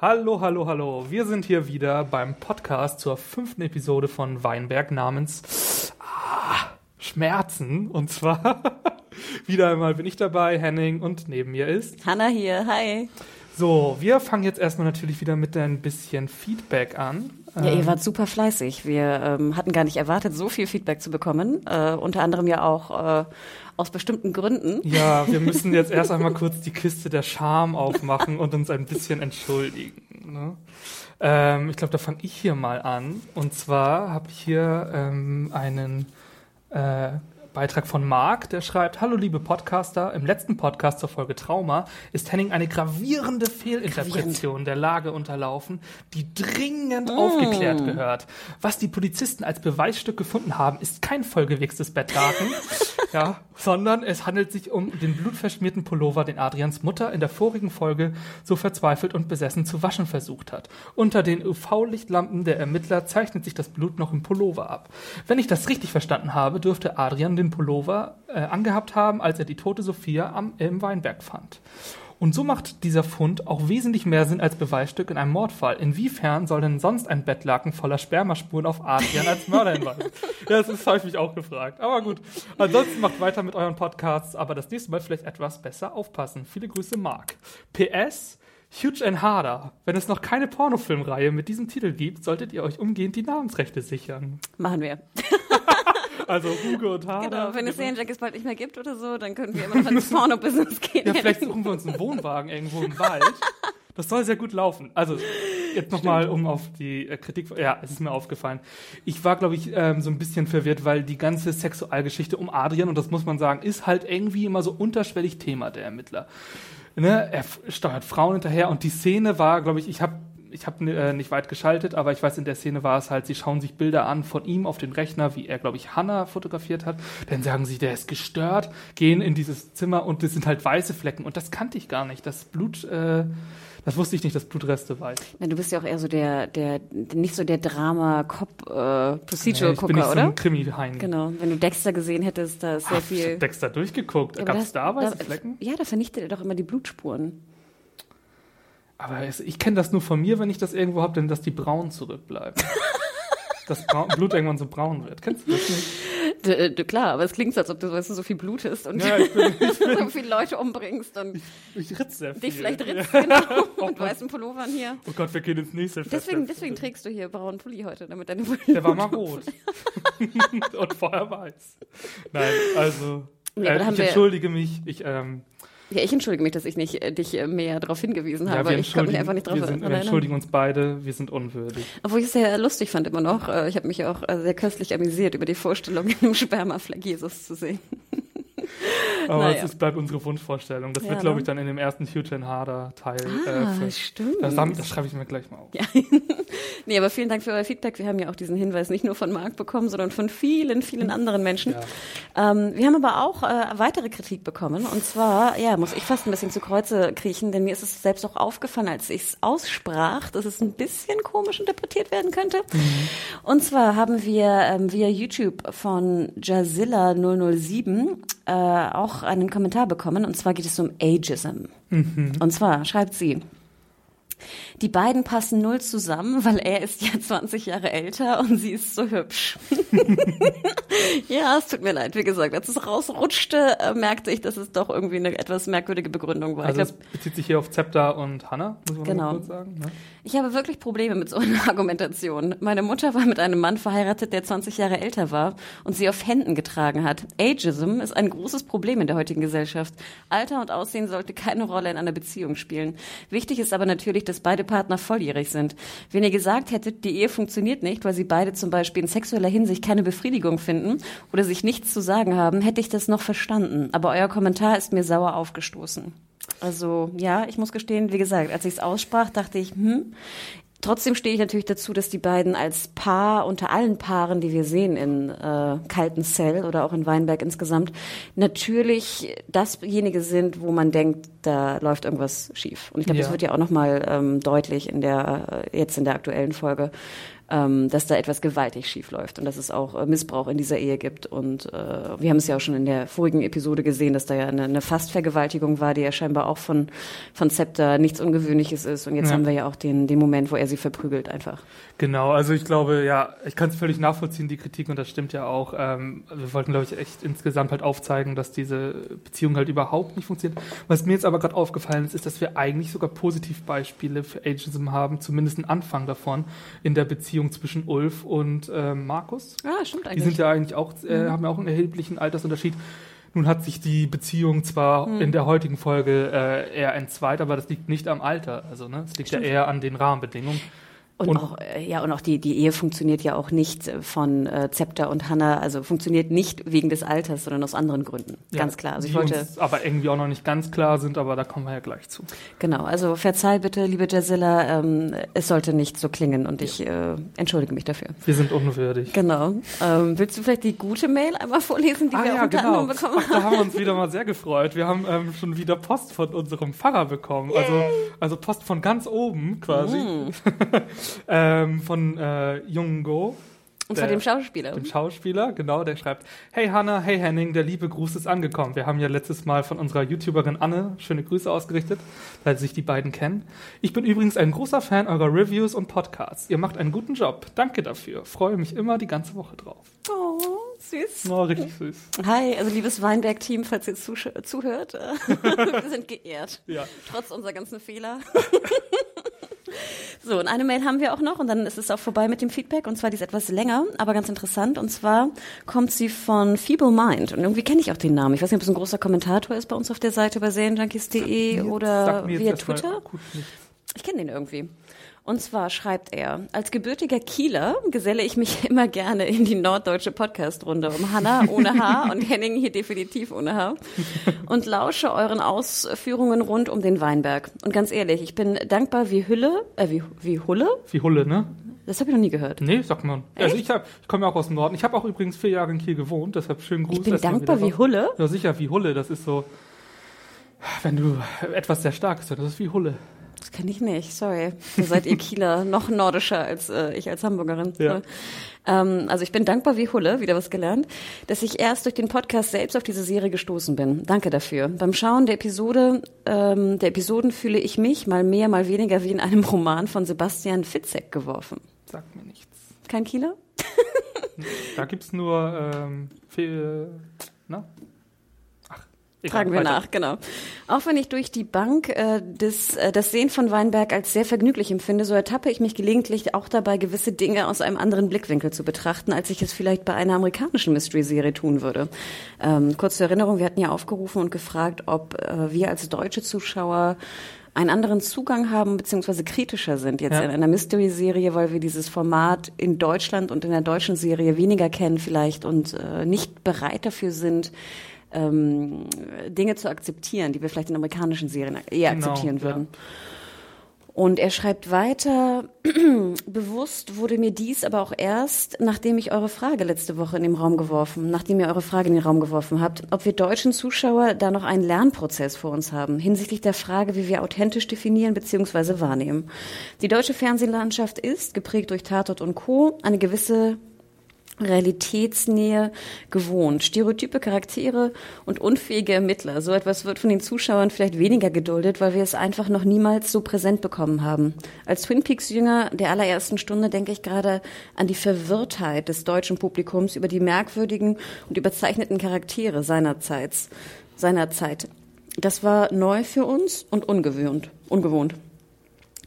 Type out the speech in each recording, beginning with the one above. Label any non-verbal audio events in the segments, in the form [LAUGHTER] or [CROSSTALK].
Hallo, hallo, hallo. Wir sind hier wieder beim Podcast zur fünften Episode von Weinberg namens ah, Schmerzen. Und zwar [LAUGHS] wieder einmal bin ich dabei, Henning, und neben mir ist Hanna hier, hi. So, wir fangen jetzt erstmal natürlich wieder mit ein bisschen Feedback an. Ja, ihr wart super fleißig. Wir ähm, hatten gar nicht erwartet, so viel Feedback zu bekommen. Äh, unter anderem ja auch äh, aus bestimmten Gründen. Ja, wir müssen jetzt erst einmal kurz die Kiste der Scham aufmachen und uns ein bisschen entschuldigen. Ne? Ähm, ich glaube, da fange ich hier mal an. Und zwar habe ich hier ähm, einen äh, Beitrag von Marc, der schreibt: Hallo, liebe Podcaster. Im letzten Podcast zur Folge Trauma ist Henning eine gravierende Fehlinterpretation der Lage unterlaufen, die dringend aufgeklärt gehört. Was die Polizisten als Beweisstück gefunden haben, ist kein vollgewichstes Bettlaken, [LAUGHS] ja, sondern es handelt sich um den blutverschmierten Pullover, den Adrians Mutter in der vorigen Folge so verzweifelt und besessen zu waschen versucht hat. Unter den UV-Lichtlampen der Ermittler zeichnet sich das Blut noch im Pullover ab. Wenn ich das richtig verstanden habe, dürfte Adrian den Pullover äh, angehabt haben, als er die tote Sophia am, im Weinberg fand. Und so macht dieser Fund auch wesentlich mehr Sinn als Beweisstück in einem Mordfall. Inwiefern soll denn sonst ein Bettlaken voller Spermaspuren auf Adrian als Mörder hinweisen? [LAUGHS] ja, das ist häufig auch gefragt. Aber gut. Ansonsten macht weiter mit euren Podcasts, aber das nächste Mal vielleicht etwas besser aufpassen. Viele Grüße, Marc. PS, Huge and Harder. Wenn es noch keine Pornofilmreihe mit diesem Titel gibt, solltet ihr euch umgehend die Namensrechte sichern. Machen wir. [LAUGHS] Also Hugo und Harder. Genau, wenn es Serienjackies bald nicht mehr gibt oder so, dann können wir immer noch ins [LAUGHS] Porno-Business gehen. Ja, vielleicht suchen wir uns einen Wohnwagen irgendwo im Wald. Das soll sehr gut laufen. Also jetzt nochmal, um auf die äh, Kritik. Ja, es ist mir aufgefallen. Ich war, glaube ich, ähm, so ein bisschen verwirrt, weil die ganze Sexualgeschichte um Adrian, und das muss man sagen, ist halt irgendwie immer so unterschwellig Thema der Ermittler. Ne? Er steuert Frauen hinterher und die Szene war, glaube ich, ich habe ich habe äh, nicht weit geschaltet, aber ich weiß, in der Szene war es halt, sie schauen sich Bilder an von ihm auf den Rechner, wie er, glaube ich, Hannah fotografiert hat. Dann sagen sie, der ist gestört, gehen in dieses Zimmer und das sind halt weiße Flecken. Und das kannte ich gar nicht. Das Blut, äh, das wusste ich nicht, dass Blutreste weiß. Na, du bist ja auch eher so der, der, nicht so der Drama-Cop-Procedural-Gucker, Nee, ich bin nicht so oder? ein Krimi-Hein. Genau. Wenn du Dexter gesehen hättest, da ist sehr Ach, ich viel. hab Dexter durchgeguckt. Ja, Gab es da weiße Flecken? Ja, da vernichtet er doch immer die Blutspuren. Aber es, ich kenne das nur von mir, wenn ich das irgendwo habe, denn dass die braun zurückbleiben. [LAUGHS] dass braun, Blut irgendwann so braun wird. Kennst du das nicht? D d klar, aber es klingt so, als ob du weißt, so viel blutest und Ja, ich bin, ich, [LAUGHS] so viele Leute umbringst und ich ritz sehr viel. dich vielleicht ritzt, genau, mit [LAUGHS] weißen Pullovern hier. Oh Gott, wir gehen ins nächste Fest. Deswegen, deswegen trägst du hier braunen Pulli heute, damit deine Der war mal rot. Und vorher weiß. Nein, also. Nee, äh, ich entschuldige mich. Ich, ähm, Ja, ich entschuldige mich, dass ich nicht äh, dich äh, mehr darauf hingewiesen ja, habe. wir ich konnte mich einfach nicht drauf wir, sind, wir erinnern. entschuldigen uns beide, wir sind unwürdig. Obwohl ich es sehr lustig fand immer noch. Äh, Ich habe mich auch äh, sehr köstlich amüsiert über die Vorstellung, [LAUGHS] in einem Spermafleck Jesus zu sehen. Aber Naja. es ist, bleibt unsere Wunschvorstellung. Das Ja, wird, glaube ne? ich, dann in dem ersten Huge and Harder Teil. Ah, äh, stimmt. das, das schreibe ich mir gleich mal auf. Ja. [LAUGHS] nee, aber vielen Dank für euer Feedback. Wir haben ja auch diesen Hinweis nicht nur von Marc bekommen, sondern von vielen, vielen anderen Menschen. Ähm, wir haben aber auch äh, weitere Kritik bekommen. Und zwar, ja, muss ich fast ein bisschen zu Kreuze kriechen, denn mir ist es selbst auch aufgefallen, als ich es aussprach, dass es ein bisschen komisch interpretiert werden könnte. Und zwar haben wir ähm, via YouTube von Jazilla007 äh, auch einen Kommentar bekommen. Und zwar geht es um Ageism. Und zwar schreibt sie, die beiden passen null zusammen, weil er ist ja [LAUGHS] 20 Jahre älter und sie ist so hübsch. [LAUGHS] ja, es tut mir leid. Wie gesagt, als es rausrutschte, äh, merkte ich, dass es doch irgendwie eine etwas merkwürdige Begründung war. Also ich, es glaub, bezieht sich hier auf Zepter und Hannah, muss man Genau. kurz sagen. Ne? ich habe wirklich Probleme mit so einer [LAUGHS] Argumentation. Meine Mutter war mit einem Mann verheiratet, der 20 Jahre älter war und sie auf Händen getragen hat. Ageism ist ein großes Problem in der heutigen Gesellschaft. Alter und Aussehen sollte keine Rolle in einer Beziehung spielen. Wichtig ist aber natürlich, dass beide Partner volljährig sind. Wenn ihr gesagt hättet, die Ehe funktioniert nicht, weil sie beide zum Beispiel in sexueller Hinsicht keine Befriedigung finden oder sich nichts zu sagen haben, hätte ich das noch verstanden. Aber euer Kommentar ist mir sauer aufgestoßen. Also ja, ich muss gestehen, wie gesagt, als ich es aussprach, dachte ich, hm, Trotzdem stehe ich natürlich dazu, dass die beiden als Paar unter allen Paaren, die wir sehen in äh, Kalten Cell oder auch in Weinberg insgesamt, natürlich dasjenige sind, wo man denkt, da läuft irgendwas schief. Und ich glaube, ja. das wird ja auch nochmal ähm, deutlich in der äh, jetzt in der aktuellen Folge ähm, dass da etwas gewaltig schief läuft und dass es auch äh, Missbrauch in dieser Ehe gibt. Und äh, wir haben es ja auch schon in der vorigen Episode gesehen, dass da ja eine, eine Fastvergewaltigung war, die ja scheinbar auch von, von Scepter nichts Ungewöhnliches ist. Und jetzt ja. haben wir ja auch den, den Moment, wo er sie verprügelt einfach. Genau, also ich glaube, ja, ich kann es völlig nachvollziehen, die Kritik, und das stimmt ja auch. Ähm, wir wollten, glaube ich, echt insgesamt halt aufzeigen, dass diese Beziehung halt überhaupt nicht funktioniert. Was mir jetzt aber gerade aufgefallen ist, ist, dass wir eigentlich sogar Positivbeispiele für Ageism haben, zumindest einen Anfang davon, in der Beziehung zwischen Ulf und äh, Markus. Ah, stimmt eigentlich. Die sind ja eigentlich auch, äh, mhm. haben ja auch einen erheblichen Altersunterschied. Nun hat sich die Beziehung zwar hm. in der heutigen Folge äh, eher entzweit, aber das liegt nicht am Alter. Also ne, es liegt Stimmt. ja eher an den Rahmenbedingungen. Und, und, auch, äh, ja, und auch die, die Ehe funktioniert ja auch nicht äh, von äh, Zepter und Hannah, also funktioniert nicht wegen des Alters, sondern aus anderen Gründen. Ja, ganz klar. Also ich wollte. aber irgendwie auch noch nicht ganz klar sind, aber da kommen wir ja gleich zu. Genau, also verzeih bitte, liebe Jazilla, ähm, es sollte nicht so klingen und ich äh, entschuldige mich dafür. Wir sind unwürdig. Genau. Ähm, willst du vielleicht die gute Mail einmal vorlesen, die ah, wir ja, unter genau. anderem bekommen Ach, da haben wir uns wieder mal sehr gefreut. Wir haben ähm, schon wieder Post von unserem Pfarrer bekommen. Also, also Post von ganz oben quasi. Mm. [LAUGHS] ähm, von äh, Jung Go. Und zwar dem Schauspieler. Dem Schauspieler, genau, der schreibt, hey Hanna, hey Henning, der liebe Gruß ist angekommen. Wir haben ja letztes Mal von unserer YouTuberin Anne schöne Grüße ausgerichtet, weil sich die beiden kennen. Ich bin übrigens ein großer Fan eurer Reviews und Podcasts. Ihr macht einen guten Job. Danke dafür. Freue mich immer die ganze Woche drauf. Oh, süß. Oh, richtig süß. Hi, also liebes Weinberg-Team, falls ihr zuhört. [LAUGHS] Wir sind geehrt. Ja. Trotz unserer ganzen Fehler. [LAUGHS] So, und eine Mail haben wir auch noch und dann ist es auch vorbei mit dem Feedback und zwar die ist etwas länger, aber ganz interessant und zwar kommt sie von Feeble Mind und irgendwie kenne ich auch den Namen. Ich weiß nicht, ob es ein großer Kommentator ist bei uns auf der Seite bei serienjunkies.de oder via Twitter. Ich kenne den irgendwie. Und zwar schreibt er, als gebürtiger Kieler geselle ich mich [LAUGHS] immer gerne in die norddeutsche Podcast-Runde um Hanna ohne Haar [LAUGHS] und Henning hier definitiv ohne Haar und lausche euren Ausführungen rund um den Weinberg. Und ganz ehrlich, ich bin dankbar wie Hülle, äh, wie, wie Hulle? Wie Hulle, ne? Das habe ich noch nie gehört. Nee, sagt man. Echt? Also ich, hab, ich komme ja auch aus dem Norden. Ich habe auch übrigens vier Jahre in Kiel gewohnt, deshalb schönen Gruß. Ich bin dankbar wie Hulle? Ja, sicher, wie Hulle. Das ist so, wenn du etwas sehr Starkes das ist wie Hulle. Das kenne ich nicht, sorry. Da seid ihr [LAUGHS] Kieler noch nordischer als äh, ich als Hamburgerin. Ja. Ähm, also ich bin dankbar wie Hulle, wieder was gelernt, dass ich erst durch den Podcast selbst auf diese Serie gestoßen bin. Danke dafür. Beim Schauen der Episode, ähm, der Episoden fühle ich mich mal mehr, mal weniger wie in einem Roman von Sebastian Fitzek geworfen. Sagt mir nichts. Kein Kieler? [LAUGHS] da gibt's nur ähm, viel, na? Tragen wir nach, genau. Auch wenn ich durch die Bank äh, des, äh, das Sehen von Weinberg als sehr vergnüglich empfinde, so ertappe ich mich gelegentlich auch dabei, gewisse Dinge aus einem anderen Blickwinkel zu betrachten, als ich es vielleicht bei einer amerikanischen Mystery-Serie tun würde. Ähm, kurz zur Erinnerung, wir hatten ja aufgerufen und gefragt, ob äh, wir als deutsche Zuschauer einen anderen Zugang haben, beziehungsweise kritischer sind jetzt ja. in einer Mystery-Serie, weil wir dieses Format in Deutschland und in der deutschen Serie weniger kennen vielleicht und äh, nicht bereit dafür sind, ähm, Dinge zu akzeptieren, die wir vielleicht in amerikanischen Serien eher genau, akzeptieren würden. Ja. Und er schreibt weiter, [CLEARS THROAT] bewusst wurde mir dies aber auch erst, nachdem ich eure Frage letzte Woche in den Raum geworfen, nachdem ihr eure Frage in den Raum geworfen habt, ob wir deutschen Zuschauer da noch einen Lernprozess vor uns haben, hinsichtlich der Frage, wie wir authentisch definieren bzw. wahrnehmen. Die deutsche Fernsehlandschaft ist, geprägt durch Tatort und Co., eine gewisse Realitätsnähe gewohnt. Stereotype Charaktere und unfähige Ermittler. So etwas wird von den Zuschauern vielleicht weniger geduldet, weil wir es einfach noch niemals so präsent bekommen haben. Als Twin Peaks Jünger der allerersten Stunde denke ich gerade an die Verwirrtheit des deutschen Publikums über die merkwürdigen und überzeichneten Charaktere seinerseits, seiner Zeit. Das war neu für uns und ungewohnt, ungewohnt.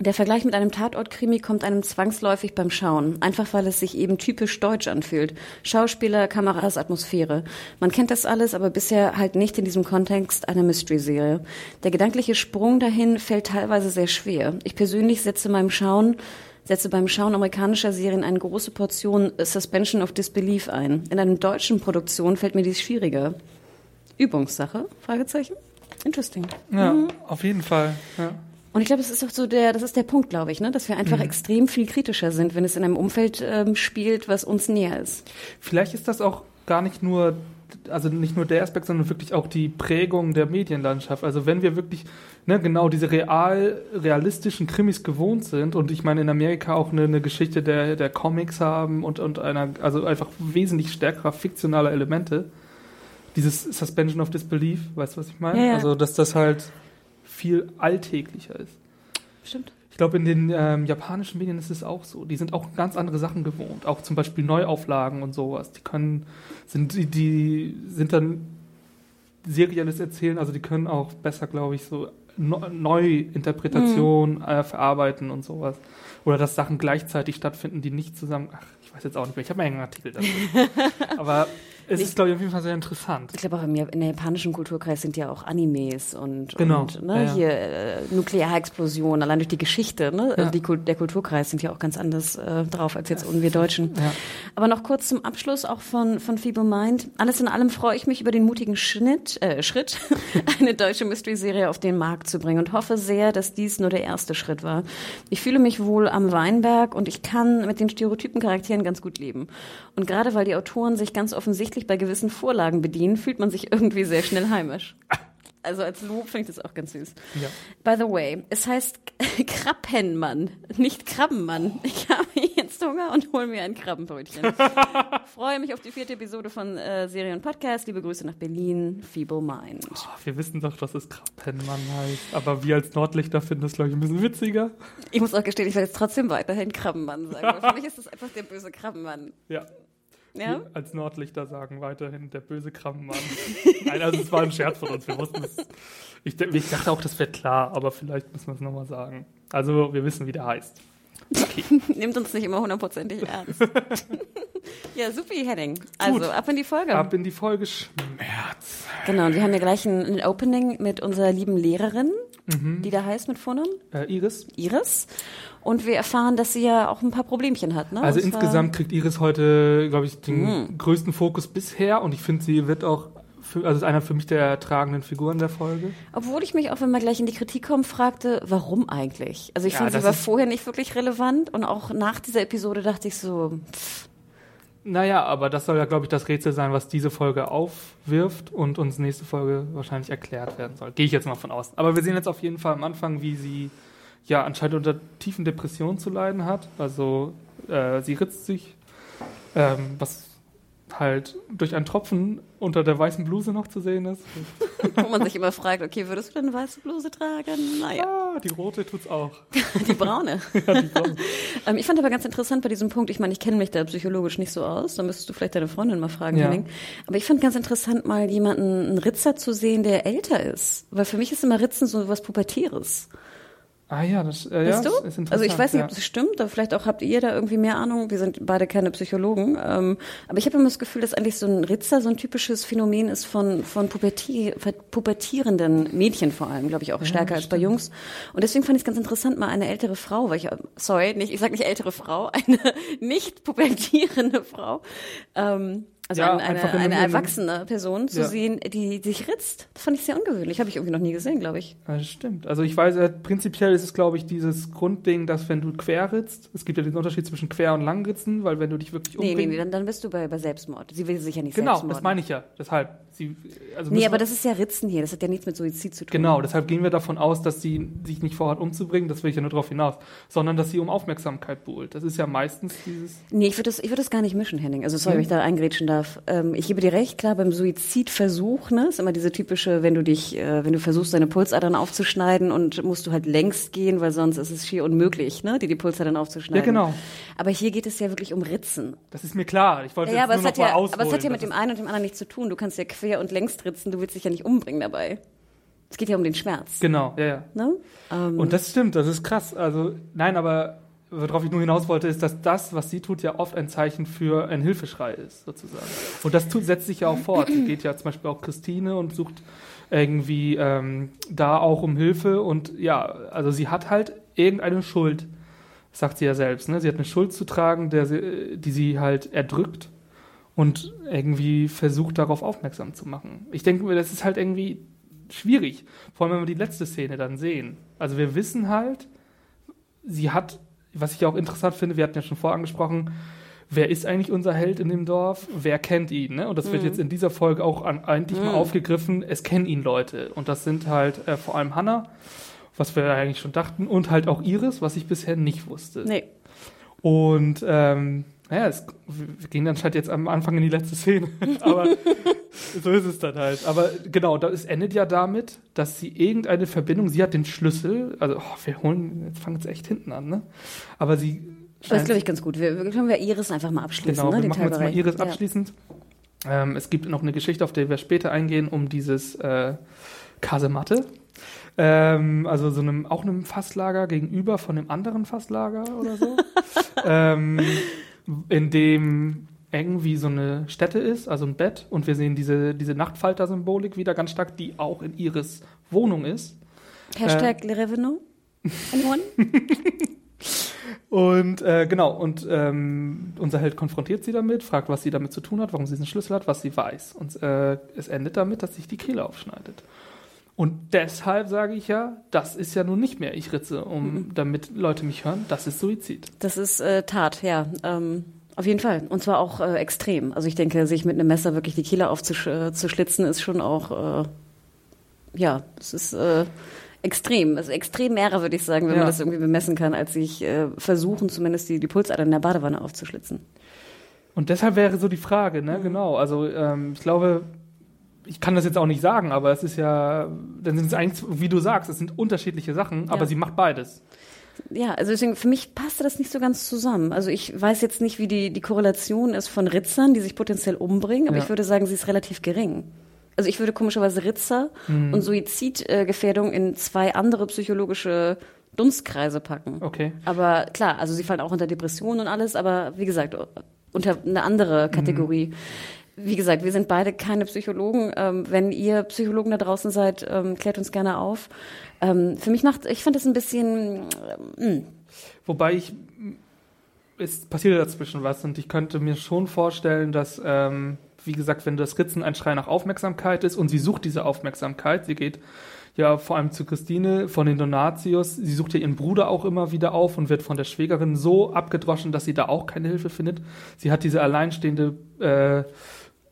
Der Vergleich mit einem Tatortkrimi kommt einem zwangsläufig beim Schauen, einfach weil es sich eben typisch deutsch anfühlt. Schauspieler, Kameras, Atmosphäre. Man kennt das alles, aber bisher halt nicht in diesem Kontext einer Mystery-Serie. Der gedankliche Sprung dahin fällt teilweise sehr schwer. Ich persönlich setze beim Schauen setze beim Schauen amerikanischer Serien eine große Portion Suspension of Disbelief ein. In einer deutschen Produktion fällt mir dies schwieriger. Übungssache? Fragezeichen. Interesting. Ja, mhm. auf jeden Fall. Ja. Und ich glaube, das ist auch so der, das ist der Punkt, glaube ich, ne, dass wir einfach mhm. extrem viel kritischer sind, wenn es in einem Umfeld ähm, spielt, was uns näher ist. Vielleicht ist das auch gar nicht nur, also nicht nur der Aspekt, sondern wirklich auch die Prägung der Medienlandschaft. Also wenn wir wirklich ne, genau diese real, realistischen Krimis gewohnt sind und ich meine in Amerika auch eine, eine Geschichte der, der Comics haben und, und einer, also einfach wesentlich stärkerer fiktionaler Elemente, dieses Suspension of Disbelief, weißt du, was ich meine? Ja, ja. Also, dass das halt viel alltäglicher ist. Stimmt. Ich glaube, in den ähm, japanischen Medien ist es auch so. Die sind auch ganz andere Sachen gewohnt. Auch zum Beispiel Neuauflagen und sowas. Die können, sind, die, die sind dann serielles Erzählen, also die können auch besser, glaube ich, so Neuinterpretation mhm. äh, verarbeiten und sowas. Oder dass Sachen gleichzeitig stattfinden, die nicht zusammen. Ach, ich weiß jetzt auch nicht mehr. Ich habe einen Artikel dazu. [LAUGHS] Aber es ich, ist, glaube ich, auf jeden Fall sehr interessant. Ich glaube auch im, in der japanischen Kulturkreis sind ja auch Animes und, genau. und ne, ja, hier äh, Nuklearexplosionen, allein durch die Geschichte. Ne? Ja. Die, der Kulturkreis sind ja auch ganz anders äh, drauf als jetzt wir Deutschen. Ja. Aber noch kurz zum Abschluss auch von, von Feeble Mind. Alles in allem freue ich mich über den mutigen Schnitt, äh, Schritt, [LAUGHS] eine deutsche Mystery-Serie auf den Markt zu bringen und hoffe sehr, dass dies nur der erste Schritt war. Ich fühle mich wohl am Weinberg und ich kann mit den stereotypen Charakteren ganz gut leben. Und gerade weil die Autoren sich ganz offensichtlich sich bei gewissen Vorlagen bedienen, fühlt man sich irgendwie sehr schnell heimisch. [LAUGHS] Also als Lob finde ich das auch ganz süß. Ja. By the way, es heißt [LAUGHS] Krabbenmann, nicht Krabbenmann. Ich habe jetzt Hunger und hole mir ein Krabbenbrötchen. [LAUGHS] Freue mich auf die vierte Episode von äh, Serie und Podcast. Liebe Grüße nach Berlin, Feeble Mind. Oh, wir wissen doch, dass es Krabbenmann heißt. Aber wir als Nordlichter finden das, glaube ich, ein bisschen witziger. Ich muss auch gestehen, ich werde jetzt trotzdem weiterhin Krabbenmann sagen. für mich ist das einfach der böse Krabbenmann. Ja. Ja? als Nordlichter sagen weiterhin der böse Krammenmann. Nein, also es war ein Scherz von uns. Wir wussten es. Ich, ich dachte auch, das wäre klar, aber vielleicht müssen wir es nochmal sagen. Also wir wissen, wie der heißt. Okay. [LAUGHS] Nimmt uns nicht immer hundertprozentig ernst. [LAUGHS] ja, supi, Heading. Also Gut. ab in die Folge. Ab in die Folge Schmerz. Genau, und wir haben ja gleich ein, ein Opening mit unserer lieben Lehrerin, mhm. die da heißt mit Vornamen? Äh, Iris. Iris. Und wir erfahren, dass sie ja auch ein paar Problemchen hat. Ne? Also und insgesamt kriegt Iris heute, glaube ich, den mhm. größten Fokus bisher und ich finde, sie wird auch für, also ist einer für mich der tragenden Figuren der Folge. Obwohl ich mich auch, wenn wir gleich in die Kritik kommen, fragte, warum eigentlich? Also ich ja, fand, sie war vorher nicht wirklich relevant und auch nach dieser Episode dachte ich so, pff. Naja, aber das soll ja, glaube ich, das Rätsel sein, was diese Folge aufwirft und uns nächste Folge wahrscheinlich erklärt werden soll. Gehe ich jetzt mal von aus. Aber wir sehen jetzt auf jeden Fall am Anfang, wie sie ja anscheinend unter tiefen Depressionen zu leiden hat. Also äh, sie ritzt sich, ähm, was halt durch einen Tropfen unter der weißen Bluse noch zu sehen ist. [LAUGHS] Wo man sich immer fragt, okay, würdest du denn eine weiße Bluse tragen? Naja. Ah, die rote tut's auch. [LAUGHS] die braune. [LAUGHS] ja, die braune. ähm, ich fand aber ganz interessant bei diesem Punkt, ich meine, ich kenne mich da psychologisch nicht so aus, da müsstest du vielleicht deine Freundin mal fragen, ja. Henning. Aber ich fand ganz interessant, mal jemanden, einen Ritzer zu sehen, der älter ist. Weil für mich ist immer Ritzen so was Pubertäres. Ah ja, das äh, ja, du? ist interessant. Also ich weiß nicht, ja. ob das stimmt, aber vielleicht auch habt ihr da irgendwie mehr Ahnung. Wir sind beide keine Psychologen. Ähm, aber ich habe immer das Gefühl, dass eigentlich so ein Ritzer so ein typisches Phänomen ist von, von pubertier, pubertierenden Mädchen vor allem, glaube ich, auch stärker ja, als bei Jungs. Und deswegen fand ich es ganz interessant, mal eine ältere Frau, weil ich, sorry, nicht, ich sage nicht ältere Frau, [LAUGHS] eine nicht pubertierende Frau, ähm, also ja, eine, eine, eine erwachsene Person zu ja. sehen, die sich ritzt. Das fand ich sehr ungewöhnlich. Habe ich irgendwie noch nie gesehen, glaube ich. Das stimmt. Also ich weiß, äh, prinzipiell ist es, glaube ich, dieses Grundding, dass wenn du quer ritzt, es gibt ja den Unterschied zwischen quer und lang ritzen, weil wenn du dich wirklich umbringst... Nee, nee, nee, dann, dann bist du bei, bei Selbstmord. Sie will sich ja nicht Genau, Selbstmord. das meine ich ja. Deshalb. Sie, also nee, aber das ist ja Ritzen hier. Das hat ja nichts mit Suizid zu tun. Genau, deshalb gehen wir davon aus, dass sie sich nicht vorhat umzubringen, das will ich ja nur darauf hinaus, sondern dass sie um Aufmerksamkeit buhlt. Das ist ja meistens dieses... Nee, ich würde das, würd das gar nicht mischen, Henning. Also sorry, wenn ich da eingrätschen darf. Ähm, ich gebe dir recht, klar, beim Suizidversuch, ne, ist immer diese typische, wenn du dich, äh, wenn du versuchst, deine Pulsadern aufzuschneiden und musst du halt längst gehen, weil sonst ist es schier unmöglich, ne, dir die Pulsadern aufzuschneiden. Ja, genau. Aber hier geht es ja wirklich um Ritzen. Das ist mir klar. Ich wollte ja, jetzt aber nur es noch hat ja, ausholen. Aber es hat ja mit dem einen und dem anderen nichts zu tun. Du kannst ja quer und längst ritzen, du willst dich ja nicht umbringen dabei. Es geht ja um den Schmerz. Genau, ja, ja. Ne? Ähm, Und das stimmt, das ist krass. Also, nein, aber worauf ich nur hinaus wollte, ist, dass das, was sie tut, ja oft ein Zeichen für ein Hilfeschrei ist, sozusagen. Und das tut, setzt sich ja auch [CLEARS THROAT] fort. Sie geht ja zum Beispiel auch Christine und sucht irgendwie ähm, da auch um Hilfe. Und ja, also sie hat halt irgendeine Schuld, sagt sie ja selbst. Ne? Sie hat eine Schuld zu tragen, der sie, die sie halt erdrückt und irgendwie versucht, darauf aufmerksam zu machen. Ich denke mir, das ist halt irgendwie schwierig. Vor allem, wenn wir die letzte Szene dann sehen. Also wir wissen halt, sie hat, was ich auch interessant finde, wir hatten ja schon vorher angesprochen, wer ist eigentlich unser Held in dem Dorf? Wer kennt ihn? Ne? Und das wird jetzt in dieser Folge auch an, eigentlich mal aufgegriffen. Es kennen ihn Leute. Und das sind halt äh, vor allem Hannah, was wir eigentlich schon dachten, und halt auch Iris, was ich bisher nicht wusste. nee. Und ähm, naja, es, wir gehen dann halt jetzt am Anfang in die letzte Szene. [LAUGHS] Aber so ist es dann halt. Aber genau, es endet ja damit, dass sie irgendeine Verbindung, sie hat den Schlüssel, also oh, wir holen, jetzt fangen wir echt hinten an, ne? Aber sie Das ist, glaube ich, ganz gut. Wir, können wir Iris einfach mal abschließen, Genau, ne? wir machen jetzt mal Teilbereich. Iris Ja. abschließend. Ähm, es gibt noch eine Geschichte, auf die wir später eingehen, um dieses äh, Kasematte. Ähm, also so einem, auch einem Fasslager gegenüber von einem anderen Fasslager oder so. [LAUGHS] ähm, in dem irgendwie so eine Stätte ist, also ein Bett. Und wir sehen diese, diese Nachtfalter-Symbolik wieder ganz stark, die auch in Iris Wohnung ist. Hashtag Le Revenant. [LAUGHS] Anyone? Und äh, genau, und ähm, unser Held konfrontiert sie damit, fragt, was sie damit zu tun hat, warum sie diesen Schlüssel hat, was sie weiß. Und äh, es endet damit, dass sich die Kehle aufschneidet. Und deshalb sage ich ja, das ist ja nun nicht mehr ich ritze, um damit Leute mich hören, das ist Suizid. Das ist äh, Tat, ja. Ähm, auf jeden Fall. Und zwar auch äh, extrem. Also ich denke, sich mit einem Messer wirklich die Kehle aufzuschlitzen, ist schon auch, äh, ja, es ist äh, extrem. Also extrem mehr, würde ich sagen, wenn Ja. man das irgendwie bemessen kann, als sich äh, versuchen, zumindest die, die Pulsadern in der Badewanne aufzuschlitzen. Und deshalb wäre so die Frage, ne, genau. Also ähm, ich glaube, ich kann das jetzt auch nicht sagen, aber es ist ja, dann sind es eigentlich, wie du sagst, es sind unterschiedliche Sachen, aber Ja. sie macht beides. Ja, also deswegen, für mich passte das nicht so ganz zusammen. Also ich weiß jetzt nicht, wie die, die Korrelation ist von Ritzern, die sich potenziell umbringen, aber Ja. ich würde sagen, sie ist relativ gering. Also ich würde komischerweise Ritzer Mhm. und Suizidgefährdung in zwei andere psychologische Dunstkreise packen. Okay. Aber klar, also sie fallen auch unter Depressionen und alles, aber wie gesagt, unter eine andere Kategorie. Wie gesagt, wir sind beide keine Psychologen. Ähm, wenn ihr Psychologen da draußen seid, ähm, klärt uns gerne auf. Ähm, für mich macht, ich fand das ein bisschen, ähm, Wobei ich, es passiert dazwischen was und ich könnte mir schon vorstellen, dass, ähm, wie gesagt, wenn das Ritzen ein Schrei nach Aufmerksamkeit ist und sie sucht diese Aufmerksamkeit, sie geht ja vor allem zu Christine von den Donatius, sie sucht ja ihren Bruder auch immer wieder auf und wird von der Schwägerin so abgedroschen, dass sie da auch keine Hilfe findet. Sie hat diese alleinstehende äh,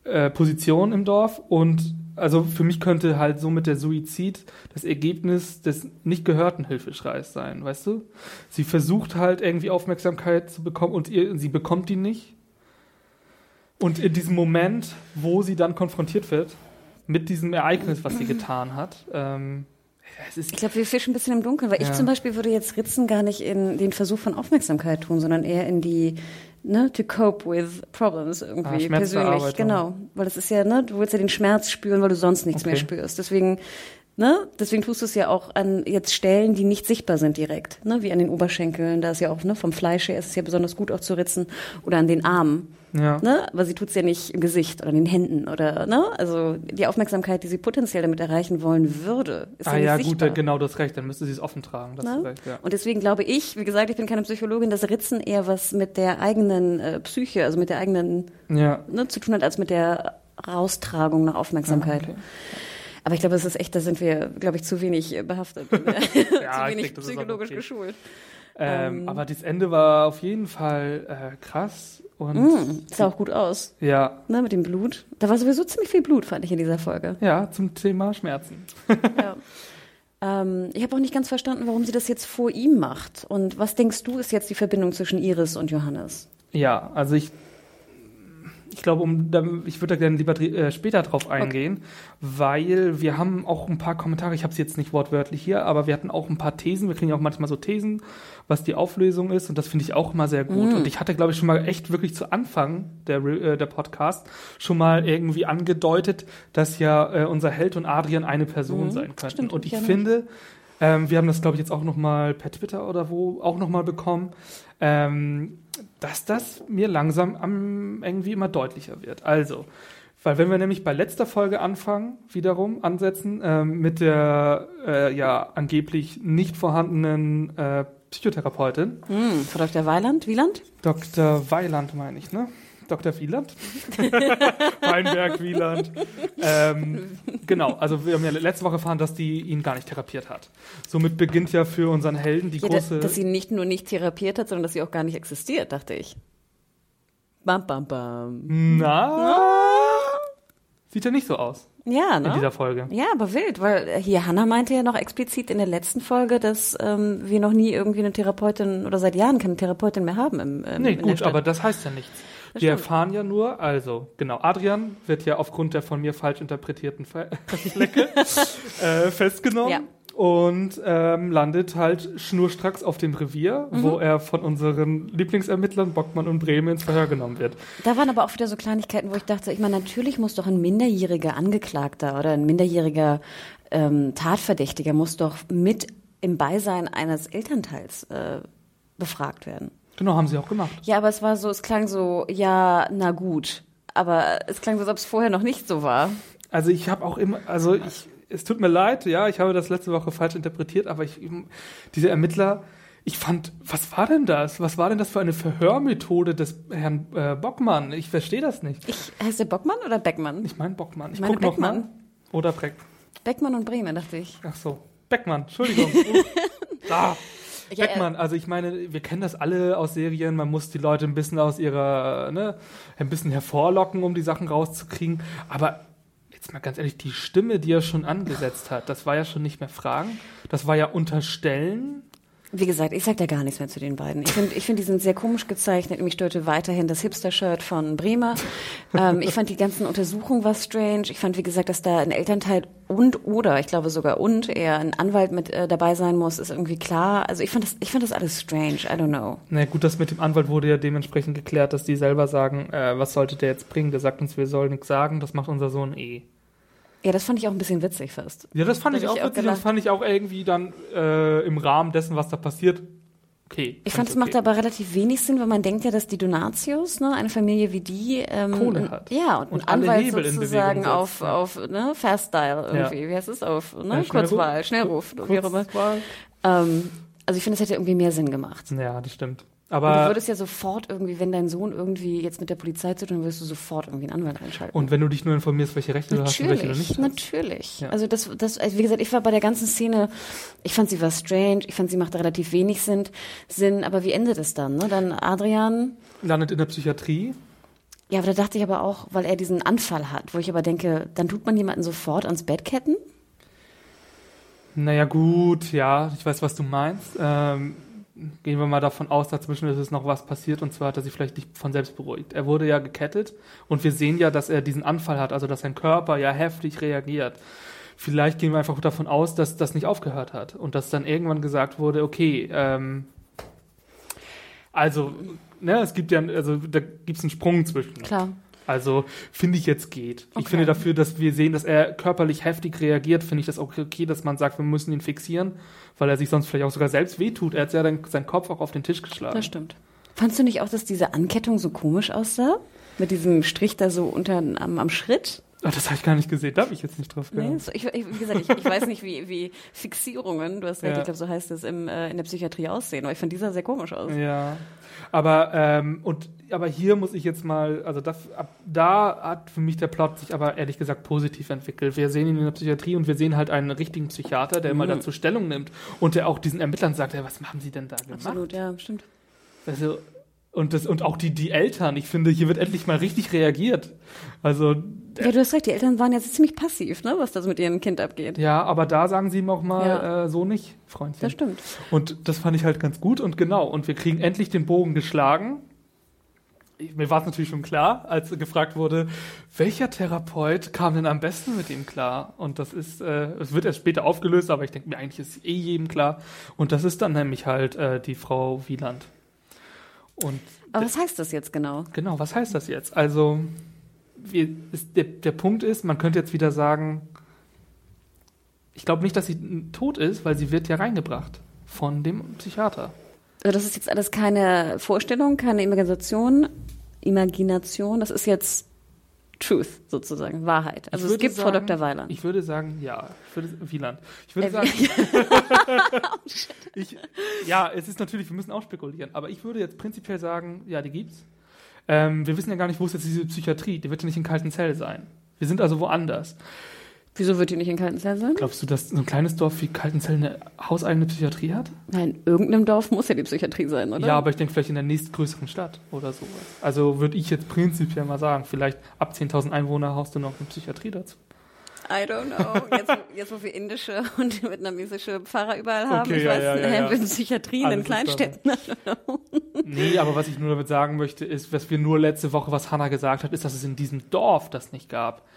äh, Position im Dorf und also für mich könnte halt somit der Suizid das Ergebnis des nicht gehörten Hilfeschreis sein, weißt du? Sie versucht halt irgendwie Aufmerksamkeit zu bekommen und ihr, sie bekommt die nicht. Und in diesem Moment, wo sie dann konfrontiert wird mit diesem Ereignis, was sie getan hat, ähm, es ist ich glaube, wir fischen ein bisschen im Dunkeln, weil Ja. ich zum Beispiel würde jetzt Ritzen gar nicht in den Versuch von Aufmerksamkeit tun, sondern eher in die, ne, to cope with problems Ah, irgendwie persönlich. Schmerzverarbeitung. Genau. Weil das ist ja, ne, du willst ja den Schmerz spüren, weil du sonst nichts Okay. mehr spürst. Deswegen, ne, deswegen tust du es ja auch an jetzt Stellen, die nicht sichtbar sind direkt, ne, wie an den Oberschenkeln, da ist ja auch, ne, vom Fleisch her ist es ja besonders gut auch zu ritzen oder an den Armen. Ja. Ne? Aber sie tut's ja nicht im Gesicht oder in den Händen oder ne? Also die Aufmerksamkeit, die sie potenziell damit erreichen wollen würde, ist Ah ja nicht ja, gut, sichtbar. genau, das recht, dann müsste sie es offen tragen, das Ne? recht, ja. Und deswegen glaube ich, wie gesagt, ich bin keine Psychologin, dass Ritzen eher was mit der eigenen äh, Psyche, also mit der eigenen Ja. ne, zu tun hat, als mit der Raustragung nach Aufmerksamkeit. okay. Aber ich glaube, es ist echt, da sind wir, glaube ich, zu wenig äh, behaftet, [LAUGHS] [LAUGHS] zu ich wenig denke, das psychologisch okay. geschult. Ähm, aber das Ende war auf jeden Fall äh, krass und Mm, sah auch gut aus, ja, ne, mit dem Blut. Da war sowieso ziemlich viel Blut, fand ich in dieser Folge. ja, zum Thema Schmerzen. Ja. Ähm, ich habe auch nicht ganz verstanden, warum sie das jetzt vor ihm macht. Und was denkst du, ist jetzt die Verbindung zwischen Iris und Johannes? Ja, also ich, ich glaube, um, ich würde da gerne lieber äh, später drauf eingehen, okay. weil wir haben auch ein paar Kommentare, ich habe sie jetzt nicht wortwörtlich hier, aber wir hatten auch ein paar Thesen, wir kriegen ja auch manchmal so Thesen, was die Auflösung ist und das finde ich auch immer sehr gut. Mm. Und ich hatte, glaube ich, schon mal echt wirklich zu Anfang der, äh, der Podcast schon mal irgendwie angedeutet, dass ja äh, unser Held und Adrian eine Person mm, sein könnten. Stimmt, und ich finde, ähm, wir haben das, glaube ich, jetzt auch noch mal per Twitter oder wo auch noch mal bekommen, ähm, dass das mir langsam am, irgendwie immer deutlicher wird. Also, weil wenn wir nämlich bei letzter Folge anfangen, wiederum ansetzen, ähm, mit der äh, ja angeblich nicht vorhandenen äh, Psychotherapeutin. Mm, Frau Dr. Weiland, Wieland? Dr. Weiland meine ich, ne? Dr. Wieland. [LAUGHS] Weinberg Wieland. Ähm, genau, also wir haben ja letzte Woche erfahren, dass die ihn gar nicht therapiert hat. Somit beginnt ja für unseren Helden die ja, große. Dass, dass sie nicht nur nicht therapiert hat, sondern dass sie auch gar nicht existiert, dachte ich. Bam, bam, bam. Na? Sieht ja nicht so aus. Ja, ne? In dieser Folge. Ja, aber wild, weil hier Hannah meinte ja noch explizit in der letzten Folge, dass ähm, wir noch nie irgendwie eine Therapeutin oder seit Jahren keine Therapeutin mehr haben. Im, ähm, nee, gut, aber das heißt ja nichts. Das wir stimmt. erfahren ja nur, also genau, Adrian wird ja aufgrund der von mir falsch interpretierten [LAUGHS] Flecke [LAUGHS] äh, festgenommen. Ja und ähm, landet halt schnurstracks auf dem Revier, mhm. wo er von unseren Lieblingsermittlern Bockmann und Bremen ins Verhör genommen wird. Da waren aber auch wieder so Kleinigkeiten, wo ich dachte, ich meine, natürlich muss doch ein minderjähriger Angeklagter oder ein minderjähriger ähm, Tatverdächtiger muss doch mit im Beisein eines Elternteils äh, befragt werden. Genau, haben sie auch gemacht. Ja, aber es war so, es klang so, ja, na gut. Aber es klang so, als ob es vorher noch nicht so war. Also ich habe auch immer, also ich es tut mir leid, ja, ich habe das letzte Woche falsch interpretiert, aber ich, diese Ermittler, ich fand, was war denn das? Was war denn das für eine Verhörmethode des Herrn äh, Bockmann? Ich verstehe das nicht. Ich, heißt der Bockmann oder Beckmann? Ich meine Bockmann. Ich, ich guck Beckmann. noch mal. Oder Breck. Beckmann und Bremen, dachte ich. Ach so. Beckmann, Entschuldigung. [LAUGHS] ah. Ja, Beckmann, also ich meine, wir kennen das alle aus Serien, man muss die Leute ein bisschen aus ihrer, ne, ein bisschen hervorlocken, um die Sachen rauszukriegen. Aber jetzt mal ganz ehrlich, die Stimme, die er schon angesetzt hat, das war ja schon nicht mehr Fragen, das war ja unterstellen. Wie gesagt, ich sag da gar nichts mehr zu den beiden. Ich finde, ich find, die sind sehr komisch gezeichnet. Mich störte weiterhin das Hipster-Shirt von Bremer. ähm, ich fand die ganzen Untersuchungen was strange. Ich fand, wie gesagt, dass da ein Elternteil und oder, ich glaube sogar und, eher ein Anwalt mit äh, dabei sein muss, ist irgendwie klar. Also ich fand das, ich fand das alles strange. I don't know. Na gut, das mit dem Anwalt wurde ja dementsprechend geklärt, dass die selber sagen, äh, was sollte der jetzt bringen? Der sagt uns, wir sollen nichts sagen. Das macht unser Sohn eh. Ja, das fand ich auch ein bisschen witzig fast. Ja, das fand da ich auch ich witzig. Auch das fand ich auch irgendwie dann äh, im Rahmen dessen, was da passiert, okay. Ich fand, es okay. macht aber relativ wenig Sinn, weil man denkt ja, dass die Donatius, ne, eine Familie wie die, ähm, Kohle hat. Ja, und, und ein Anwalt Hebel sozusagen auf, auf ne, Fast Style irgendwie. Ja. Wie heißt es? Auf ne? Ja, Kurzwahl, Schnellruf, wie auch immer. Ähm, also ich finde, es hätte irgendwie mehr Sinn gemacht. Ja, das stimmt. Aber und du würdest ja sofort irgendwie, wenn dein Sohn irgendwie jetzt mit der Polizei zu tun, würdest du sofort irgendwie einen Anwalt einschalten. Und wenn du dich nur informierst, welche Rechte natürlich, du hast und welche du nicht hast. Natürlich. Ja. Also das, das, also wie gesagt, ich war bei der ganzen Szene, ich fand sie war strange, ich fand sie machte relativ wenig Sinn, Sinn, aber wie endet es dann? Ne? Dann Adrian landet in der Psychiatrie. Ja, aber da dachte ich aber auch, weil er diesen Anfall hat, wo ich aber denke, dann tut man jemanden sofort ans Bett ketten? Naja, gut, ja, ich weiß, was du meinst. Ähm, gehen wir mal davon aus, dazwischen ist es noch was passiert und zwar hat er sich vielleicht nicht von selbst beruhigt. Er wurde ja gekettet und wir sehen ja, dass er diesen Anfall hat, also dass sein Körper ja heftig reagiert. Vielleicht gehen wir einfach davon aus, dass das nicht aufgehört hat und dass dann irgendwann gesagt wurde, okay, ähm, also, ne, es gibt ja, also da gibt es einen Sprung zwischen. Klar. Also finde ich jetzt geht. Okay. Ich finde dafür, dass wir sehen, dass er körperlich heftig reagiert, finde ich das auch okay, dass man sagt, wir müssen ihn fixieren, weil er sich sonst vielleicht auch sogar selbst wehtut. Er hat ja dann seinen Kopf auch auf den Tisch geschlagen. Das stimmt. Fandst du nicht auch, dass diese Ankettung so komisch aussah? Mit diesem Strich da so unter am, am Schritt? Ach, das habe ich gar nicht gesehen, da habe ich jetzt nicht drauf gehabt. Nee, so, ich, ich, wie gesagt, ich, ich weiß nicht, wie, wie Fixierungen, du hast recht, ja. ich glaube, so heißt es, im, äh, in der Psychiatrie aussehen, aber ich fand dieser sehr komisch aus. Ja, aber, ähm, und, aber hier muss ich jetzt mal, also das, ab da hat für mich der Plot sich aber ehrlich gesagt positiv entwickelt. Wir sehen ihn in der Psychiatrie und wir sehen halt einen richtigen Psychiater, der mhm. mal dazu Stellung nimmt und der auch diesen Ermittlern sagt, ja, was machen sie denn da gemacht? Absolut, ja, stimmt. Also, und, das, und auch die, die Eltern, ich finde, hier wird endlich mal richtig reagiert. Also. Ja, du hast recht, die Eltern waren jetzt ziemlich passiv, ne, was da so mit ihrem Kind abgeht. Ja, aber da sagen sie ihm auch mal ja. äh, so nicht, Freundchen. Das stimmt. Und das fand ich halt ganz gut und genau. Und wir kriegen endlich den Bogen geschlagen mir war es natürlich schon klar, als gefragt wurde, welcher Therapeut kam denn am besten mit ihm klar? Und das ist, äh, es wird erst später aufgelöst, aber ich denke mir, eigentlich ist eh jedem klar. Und das ist dann nämlich halt äh, die Frau Wieland. Und aber was heißt das jetzt genau? Genau, was heißt das jetzt? Also, wir, ist, der, der Punkt ist, man könnte jetzt wieder sagen, ich glaube nicht, dass sie tot ist, weil sie wird ja reingebracht von dem Psychiater. Also das ist jetzt alles keine Vorstellung, keine Imagination, Imagination, das ist jetzt Truth sozusagen, Wahrheit. Also es gibt sagen, Frau Dr. Weiland. Ich würde sagen, ja, ich würde, Wieland. Ich würde äh, sagen, [LAUGHS] [LAUGHS] ich, ja, es ist natürlich, wir müssen auch spekulieren, aber ich würde jetzt prinzipiell sagen, ja, die gibt's. Ähm, wir wissen ja gar nicht, wo ist jetzt diese Psychiatrie, die wird ja nicht in kalten Zell sein. Wir sind also woanders. Wieso wird die nicht in Kaltenzell sein? Glaubst du, dass so ein kleines Dorf wie Kaltenzell eine hauseigene Psychiatrie hat? Nein, in irgendeinem Dorf muss ja die Psychiatrie sein, oder? Ja, aber ich denke vielleicht in der nächstgrößeren Stadt oder sowas. Also würde ich jetzt prinzipiell mal sagen, vielleicht ab 10.000 Einwohner haust du noch eine Psychiatrie dazu. I don't know. Jetzt, jetzt wo wir indische und vietnamesische Pfarrer überall haben, okay, ich ja, weiß, ja, ja, ja. Psychiatrien Alles in Kleinstädten. nee, aber was ich nur damit sagen möchte, ist, was wir nur letzte Woche, was Hannah gesagt hat, ist, dass es in diesem Dorf das nicht gab.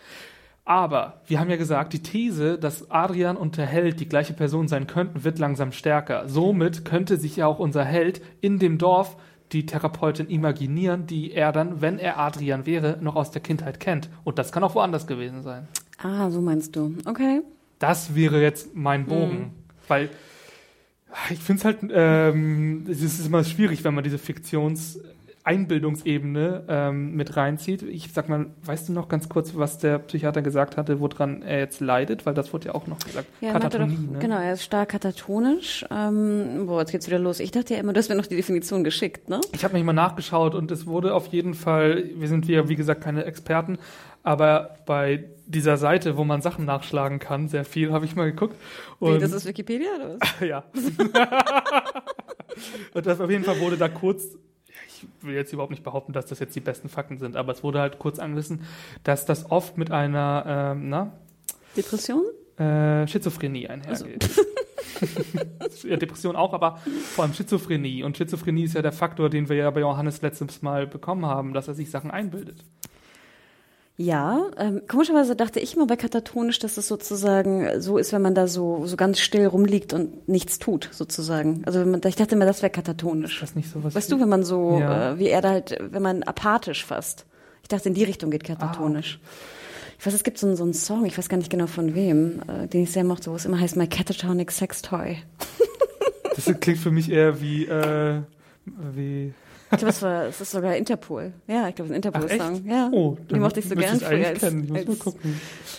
Aber wir haben ja gesagt, die These, dass Adrian und der Held die gleiche Person sein könnten, wird langsam stärker. Somit könnte sich ja auch unser Held in dem Dorf die Therapeutin imaginieren, die er dann, wenn er Adrian wäre, noch aus der Kindheit kennt. Und das kann auch woanders gewesen sein. Ah, so meinst du. Okay. Das wäre jetzt mein Bogen. Mhm. Weil ich finde es halt, ähm, es ist immer schwierig, wenn man diese Fiktions- Einbildungsebene ähm, mit reinzieht. Ich sag mal, weißt du noch ganz kurz, was der Psychiater gesagt hatte, woran er jetzt leidet? Weil das wurde ja auch noch gesagt. Ja, Katatonie, doch, ne? Genau, er ist stark katatonisch. Ähm, boah, jetzt geht's wieder los. Ich dachte ja immer, du hast mir noch die Definition geschickt, ne? Ich habe mich mal nachgeschaut und es wurde auf jeden Fall, wir sind ja wie gesagt keine Experten, aber bei dieser Seite, wo man Sachen nachschlagen kann, sehr viel, habe ich mal geguckt. Und Wie, das ist Wikipedia oder was? [LAUGHS] ja. [LAUGHS] und das auf jeden Fall wurde da kurz ich will jetzt überhaupt nicht behaupten, dass das jetzt die besten Fakten sind, aber es wurde halt kurz angerissen, dass das oft mit einer, ähm, na? Depression? Äh, Schizophrenie einhergeht. Also. [LAUGHS] ja, Depression auch, aber vor allem Schizophrenie. Und Schizophrenie ist ja der Faktor, den wir ja bei Johannes letztes Mal bekommen haben, dass er sich Sachen einbildet. Ja, ähm, komischerweise dachte ich mal bei katatonisch, dass es sozusagen so ist, wenn man da so, so ganz still rumliegt und nichts tut, sozusagen. Also wenn man, ich dachte immer, das wäre katatonisch. Das nicht so was weißt du, wenn man so, ja. äh, wie er da halt, wenn man apathisch fast. Ich dachte, in die Richtung geht katatonisch. Ah. Ich weiß, es gibt so, einen, so einen Song, ich weiß gar nicht genau von wem, äh, den ich sehr mochte, wo es immer heißt My Catatonic Sex Toy. das klingt für mich eher wie, äh, wie ich glaube, es, war, es ist sogar Interpol. Ja, ich glaube, es ist ein Interpol-Song. Ja. Oh, die mochte ich so gern früher als, als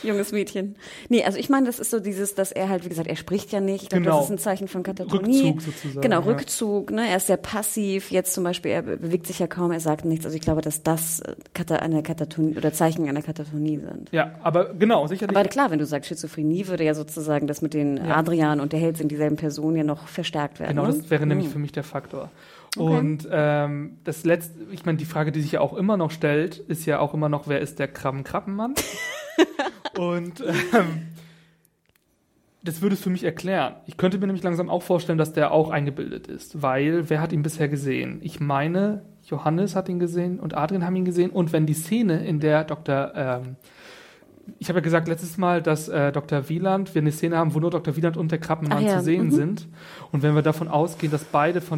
junges Mädchen. Nee, also ich meine, das ist so dieses, dass er halt, wie gesagt, er spricht ja nicht. Ich glaube, genau. das ist ein Zeichen von Katatonie. Rückzug sozusagen. Genau, ja. Rückzug. Ne? Er ist sehr passiv. Jetzt zum Beispiel, er bewegt sich ja kaum, er sagt nichts. Also ich glaube, dass das äh, eine Katatonie oder Zeichen einer Katatonie sind. Ja, aber genau, sicherlich. Aber klar, wenn du sagst Schizophrenie, würde ja sozusagen das mit den ja. Adrian und der Held sind dieselben Personen ja noch verstärkt werden. Genau, ne? das wäre hm. nämlich für mich der Faktor. Okay. Und ähm, das letzte, ich meine, die Frage, die sich ja auch immer noch stellt, ist ja auch immer noch, wer ist der Krabben-Krabbenmann? [LAUGHS] und ähm, das würde es für mich erklären. Ich könnte mir nämlich langsam auch vorstellen, dass der auch eingebildet ist, weil wer hat ihn bisher gesehen? Ich meine, Johannes hat ihn gesehen und Adrian haben ihn gesehen. Und wenn die Szene, in der Dr. Ähm, ich habe ja gesagt letztes Mal, dass äh, Dr. Wieland, wir eine Szene haben, wo nur Dr. Wieland und der Krabbenmann ja. zu sehen mhm. sind. Und wenn wir davon ausgehen, dass beide von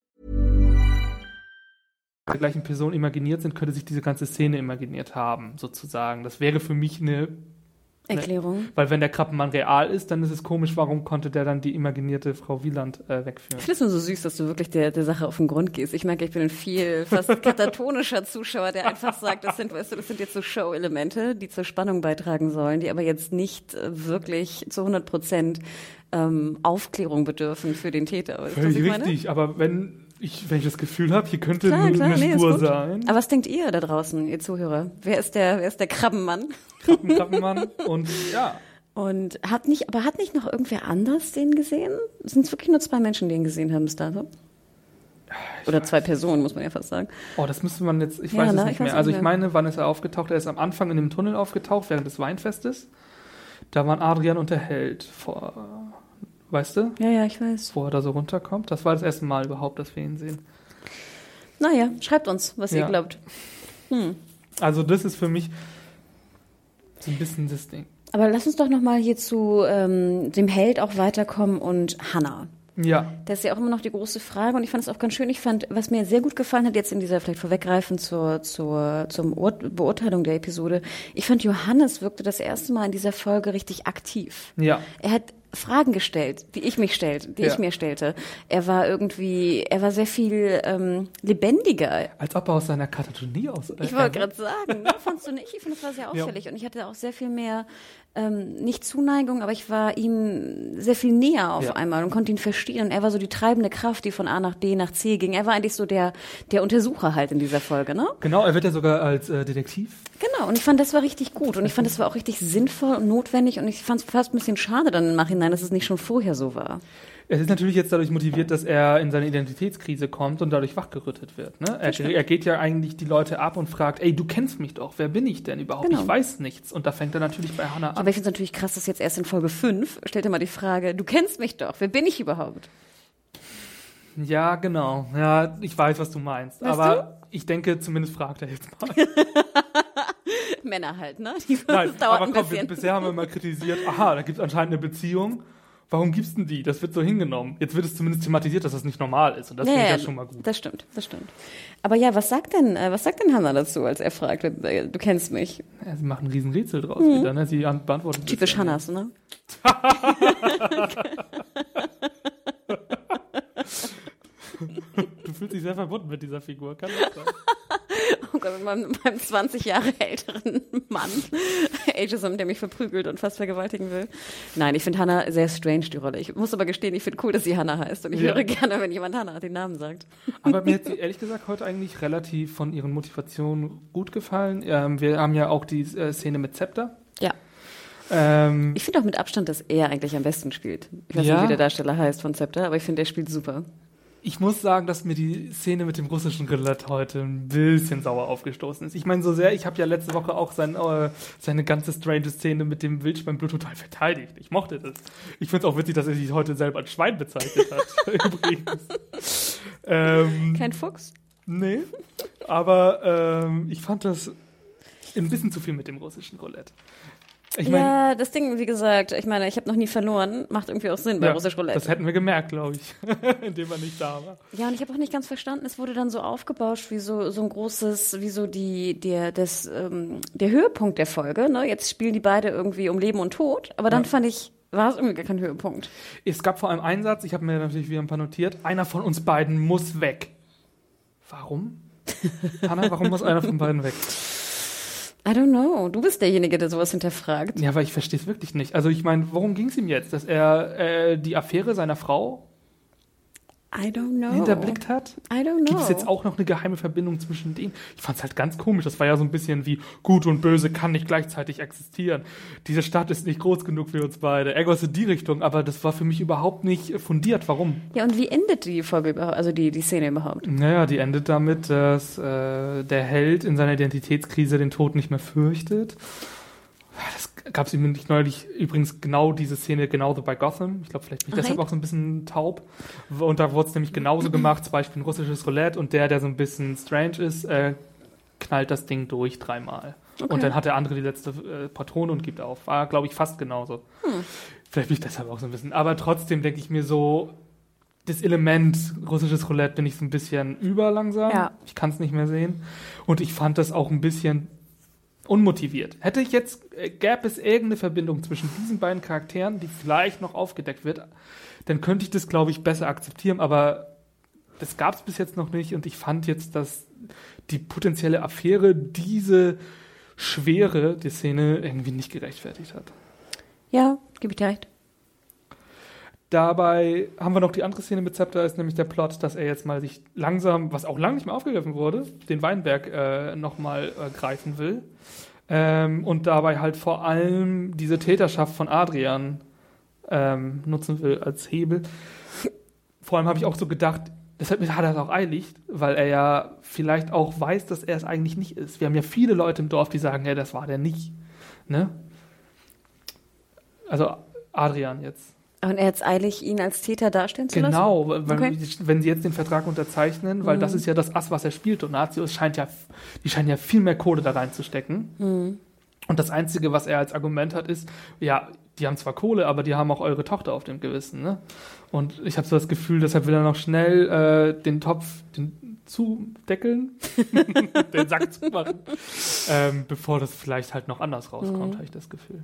Der gleichen Person imaginiert sind, könnte sich diese ganze Szene imaginiert haben, sozusagen. Das wäre für mich eine Erklärung. Ne? Weil wenn der Krabbenmann real ist, dann ist es komisch, warum konnte der dann die imaginierte Frau Wieland äh, wegführen? Ich finde es nur so süß, dass du wirklich der, der Sache auf den Grund gehst. Ich merke, ich bin ein viel fast [LAUGHS] katatonischer Zuschauer, der einfach sagt, das sind, weißt du, das sind jetzt so Show-Elemente, die zur Spannung beitragen sollen, die aber jetzt nicht äh, wirklich zu 100 Prozent ähm, Aufklärung bedürfen für den Täter. Völlig richtig, aber wenn ich, wenn ich das Gefühl habe, hier könnte Klar, eine, klar, nee, Spur sein. Aber was denkt ihr da draußen, ihr Zuhörer? Wer ist der, wer ist der Krabbenmann? Krappen, Krabbenmann. Und ja, Und hat nicht, aber hat nicht noch irgendwer anders den gesehen? Sind es wirklich nur zwei Menschen, die ihn gesehen haben bis dato? Oder zwei Personen, muss man ja fast sagen. oh, das müsste man jetzt, ich Ja, weiß es ne, nicht ich weiß mehr. Also ich meine, wann ist er aufgetaucht? Er ist am Anfang in dem Tunnel aufgetaucht, während des Weinfestes. Da waren Adrian und der Held vor, weißt du, Ja, ja, ich weiß. wo er da so runterkommt. Das war das erste Mal überhaupt, dass wir ihn sehen. Naja, schreibt uns, was ihr Ja. glaubt. Also das ist für mich so ein bisschen das Ding. Aber lass uns doch nochmal hier zu ähm, dem Held auch weiterkommen und Hannah. Ja, Das ist ja auch immer noch die große Frage und ich fand es auch ganz schön. Ich fand, was mir sehr gut gefallen hat, jetzt in dieser vielleicht vorweggreifend zur, zur zum Ur Beurteilung der Episode, ich fand Johannes wirkte das erste Mal in dieser Folge richtig aktiv. ja. Er hat Fragen gestellt, die ich mich stellte, die Ja. ich mir stellte. Er war irgendwie, er war sehr viel ähm, lebendiger. Als ob er aus seiner Katatonie aus. äh, Ich wollte gerade sagen, ne? fandst du nicht? Ich finde, das war sehr [LAUGHS] Ja. auffällig und ich hatte auch sehr viel mehr, ähm, nicht Zuneigung, aber ich war ihm sehr viel näher auf Ja. einmal und konnte ihn verstehen. Und er war so die treibende Kraft, die von A nach B nach C ging. Er war eigentlich so der, der Untersucher halt in dieser Folge, ne? Genau, er wird ja sogar als äh, Detektiv. Genau, und ich fand, das war richtig gut. Und ich fand, das war auch richtig sinnvoll und notwendig. Und ich fand es fast ein bisschen schade dann im Nachhinein, dass es nicht schon vorher so war. Es ist natürlich jetzt dadurch motiviert, dass er in seine Identitätskrise kommt und dadurch wachgerüttet wird. Ne? Er, er geht ja eigentlich die Leute ab und fragt, ey, du kennst mich doch, wer bin ich denn überhaupt? Genau. Ich weiß nichts. Und da fängt er natürlich bei Hannah an. Aber ich finde es natürlich krass, dass jetzt erst in Folge 5 stellt er mal die Frage, du kennst mich doch, wer bin ich überhaupt? Ja, genau. Ja, ich weiß, was du meinst. Weißt aber ich denke, zumindest fragt er jetzt mal. [LAUGHS] Männer halt, ne? Die, Nein, [LAUGHS] das dauert aber ein komm, wir, bisher haben wir mal kritisiert, aha, da gibt es anscheinend eine Beziehung. Warum gibt's denn die? Das wird so hingenommen. Jetzt wird es zumindest thematisiert, dass das nicht normal ist. Und das finde ich ja schon mal gut. Das stimmt, das stimmt. Aber ja, was sagt denn, äh, was sagt denn Hannah dazu, als er fragt, äh, du kennst mich? Ja, sie machen ein Riesenrätsel draus wieder, ne? Sie an- beantworten. das Mhm. Typisch ja Hannas, ne? [LAUGHS] [LAUGHS] [LAUGHS] [LAUGHS] Du fühlst dich sehr verbunden mit dieser Figur, kann das sein? Oh Gott, mit meinem, meinem 20 Jahre älteren Mann, Ageism, der mich verprügelt und fast vergewaltigen will. Nein, ich finde Hannah sehr strange, die Rolle. Ich muss aber gestehen, ich finde cool, dass sie Hannah heißt. Und ich Ja. höre gerne, wenn jemand Hannah den Namen sagt. Aber mir hat sie ehrlich gesagt heute eigentlich relativ von ihren Motivationen gut gefallen. Ähm, wir haben ja auch die äh, Szene mit Zepter. Ja. Ähm, Ich finde auch mit Abstand, dass er eigentlich am besten spielt. Ich weiß Ja. nicht, wie der Darsteller heißt von Scepter, aber ich finde, er spielt super. Ich muss sagen, dass mir die Szene mit dem russischen Roulette heute ein bisschen sauer aufgestoßen ist. Ich meine, so sehr, ich habe ja letzte Woche auch sein, äh, seine ganze strange Szene mit dem Wildschwein Blut total verteidigt. Ich mochte das. Ich finde es auch witzig, dass er sich heute selber als Schwein bezeichnet hat. [LAUGHS] [LAUGHS] Übrigens. Ähm, Kein Fuchs? Nee, aber ähm, ich fand das ein bisschen zu viel mit dem russischen Roulette. Ich meine, ja, das Ding, wie gesagt, ich meine, ich habe noch nie verloren, macht irgendwie auch Sinn bei ja, Russisch Roulette. das hätten wir gemerkt, glaube ich, [LAUGHS] indem er nicht da war. Ja, und ich habe auch nicht ganz verstanden, es wurde dann so aufgebauscht wie so, so ein großes, wie so die, der, das, ähm, der Höhepunkt der Folge. Ne? Jetzt spielen die beide irgendwie um Leben und Tod, aber dann Ja. fand ich, war es irgendwie gar kein Höhepunkt. Es gab vor allem einen Satz, ich habe mir natürlich wieder ein paar notiert. Einer von uns beiden muss weg. Warum? [LAUGHS] Hanna, warum muss einer von beiden weg? I don't know. Du bist derjenige, der sowas hinterfragt. Ja, aber ich verstehe es wirklich nicht. Also ich meine, worum ging es ihm jetzt? Dass er äh, die Affäre seiner Frau I don't know. hinterblickt hat? I don't know. Gibt es jetzt auch noch eine geheime Verbindung zwischen denen? Ich fand es halt ganz komisch. Das war ja so ein bisschen wie Gut und Böse kann nicht gleichzeitig existieren. Diese Stadt ist nicht groß genug für uns beide. Irgendwas in die Richtung, aber das war für mich überhaupt nicht fundiert. Warum? Ja, und wie endet die Folge überhaupt, also die, die Szene überhaupt? Naja, die endet damit, dass äh, der Held in seiner Identitätskrise den Tod nicht mehr fürchtet. Das gab es nämlich neulich übrigens genau diese Szene genauso bei Gotham. Ich glaube, vielleicht bin ich deshalb auch so ein bisschen taub. Und da wurde es nämlich genauso [CLEARS THROAT] gemacht, zum Beispiel ein russisches Roulette und der, der so ein bisschen strange ist, äh, knallt das Ding durch dreimal. Okay. Und dann hat der andere die letzte äh, Patrone und gibt auf. War, glaube ich, fast genauso. Hm. Vielleicht bin ich deshalb auch so ein bisschen. Aber trotzdem denke ich mir so, das Element russisches Roulette bin ich so ein bisschen überlangsam. Ja. Ich kann es nicht mehr sehen. Und ich fand das auch ein bisschen unmotiviert. Hätte ich jetzt, äh, gäbe es irgendeine Verbindung zwischen diesen beiden Charakteren, die vielleicht noch aufgedeckt wird, dann könnte ich das, glaube ich, besser akzeptieren, aber das gab es bis jetzt noch nicht und ich fand jetzt, dass die potenzielle Affäre diese Schwere der Szene irgendwie nicht gerechtfertigt hat. Ja, gebe ich dir recht. Dabei haben wir noch die andere Szene mit Zepter, ist nämlich der Plot, dass er jetzt mal sich langsam, was auch lange nicht mehr aufgegriffen wurde, den Weinberg äh, nochmal äh, greifen will. Ähm, und dabei halt vor allem diese Täterschaft von Adrian ähm, nutzen will als Hebel. Vor allem habe ich auch so gedacht, deshalb hat er es auch eilig, weil er ja vielleicht auch weiß, dass er es eigentlich nicht ist. Wir haben ja viele Leute im Dorf, die sagen, ja, das war der nicht. Ne? Also Adrian jetzt. Und er jetzt eilig, ihn als Täter darstellen zu lassen? Genau, Okay. wenn sie jetzt den Vertrag unterzeichnen, weil das ist ja das Ass, was er spielt. Und Nazio scheint ja, die scheinen ja viel mehr Kohle da reinzustecken. Und das Einzige, was er als Argument hat, ist, ja, die haben zwar Kohle, aber die haben auch eure Tochter auf dem Gewissen. Ne? Und ich habe so das Gefühl, deshalb will er noch schnell äh, den Topf den zudeckeln, [LAUGHS] den Sack zumachen, [LAUGHS] ähm, bevor das vielleicht halt noch anders rauskommt, habe ich das Gefühl.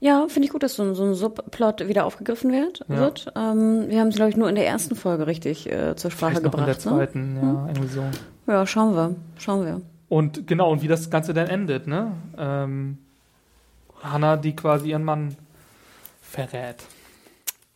Ja, finde ich gut, dass so ein, so ein Subplot wieder aufgegriffen wird. Ja. wird. Ähm, wir haben es, glaube ich, nur in der ersten Folge richtig äh, zur Sprache Vielleicht noch in der gebracht. Ne? zweiten, ja, irgendwie so. Ja, schauen wir. Schauen wir. Und genau, und wie das Ganze dann endet, ne? Ähm, Hannah, die quasi ihren Mann verrät.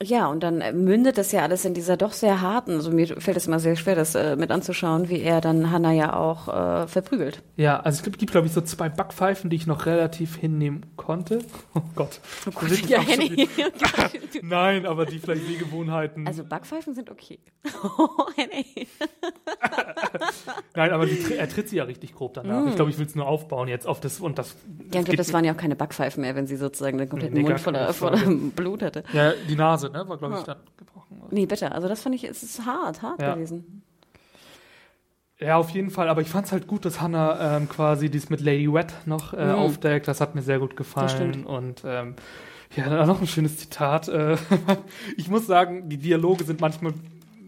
Ja, und dann äh, mündet das ja alles in dieser doch sehr harten, also mir fällt es immer sehr schwer, das äh, mit anzuschauen, wie er dann Hannah ja auch äh, verprügelt. Ja, also es gibt, gibt glaube ich, so zwei Backpfeifen, die ich noch relativ hinnehmen konnte. Oh Gott. Das ist Ja, [LAUGHS] Henny. [LAUGHS] Nein, aber die vielleicht Sehgewohnheiten. Also Backpfeifen sind okay. [LAUGHS] Oh, Henny. [LAUGHS] Nein, aber die, er tritt sie ja richtig grob danach. Ich glaube, ich will es nur aufbauen jetzt auf das und das. Ja, ich glaube, das waren ja auch keine Backpfeifen mehr, wenn sie sozusagen den kompletten Nee, Mund voller, voller. Blut hatte. Ja, die Nase, ne? War, glaube ich, dann gebrochen. Nee, bitte. Also das fand ich, es ist hart, hart Ja. gewesen. Ja, auf jeden Fall. Aber ich fand es halt gut, dass Hannah ähm, quasi dies mit Lady Wet noch äh, Mhm. aufdeckt. Das hat mir sehr gut gefallen. stimmt. Und ähm, ja, dann noch ein schönes Zitat. Äh, [LAUGHS] ich muss sagen, die Dialoge sind manchmal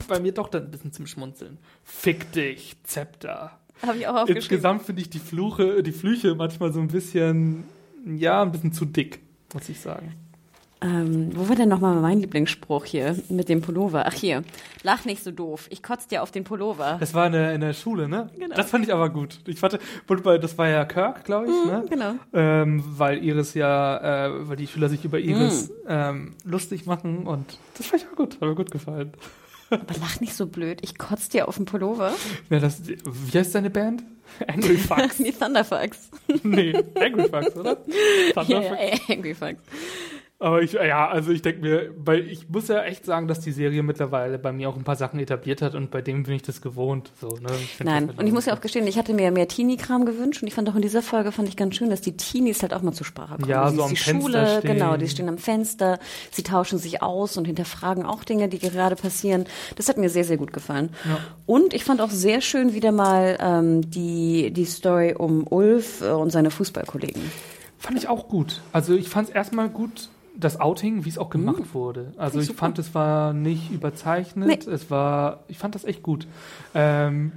bei mir doch dann ein bisschen zum Schmunzeln. Fick dich, Zepter. Habe ich auch aufgeschrieben. Insgesamt finde ich die Fluche, die Flüche manchmal so ein bisschen, ja, ein bisschen zu dick, muss ich sagen. Ähm, wo war denn nochmal mein Lieblingsspruch hier mit dem Pullover? Ach hier, lach nicht so doof. Ich kotze dir auf den Pullover. Das war in der, in der Schule, ne? Genau. Das fand ich aber gut. Ich fand, das war ja Kirk, glaube ich, ne? Genau. Ähm, weil Iris ja, äh, weil die Schüler sich über Iris Mhm. ähm, lustig machen und das fand ich auch gut, hat mir gut gefallen. Aber lach nicht so blöd. Ich kotze dir auf den Pullover. Ja, das, wie heißt deine Band? Angry [LAUGHS] Fucks. Die Thunderfucks. nee, Angry Fucks, oder? [LAUGHS] Ja, Thunderfucks. ja, Angry Fucks. Aber ich, ja, also ich denke mir, weil ich muss ja echt sagen, dass die Serie mittlerweile bei mir auch ein paar Sachen etabliert hat und bei dem bin ich das gewohnt. So, ne? Nein, halt und ich muss ja auch gestehen, ich hatte mir mehr Teenie-Kram gewünscht und ich fand auch in dieser Folge fand ich ganz schön, dass die Teenies halt auch mal zur Sprache kommen. Ja, Sie so ist am die Fenster Schule, stehen. genau, die stehen am Fenster, sie tauschen sich aus und hinterfragen auch Dinge, die gerade passieren. Das hat mir sehr, sehr gut gefallen. Und ich fand auch sehr schön wieder mal ähm, die, die Story um Ulf äh, und seine Fußballkollegen. Fand ich auch gut. Also ich fand es erstmal gut, das Outing, wie es auch gemacht wurde. Also ich fand, es war nicht überzeichnet. Nee. Es war, ich fand das echt gut. Ähm,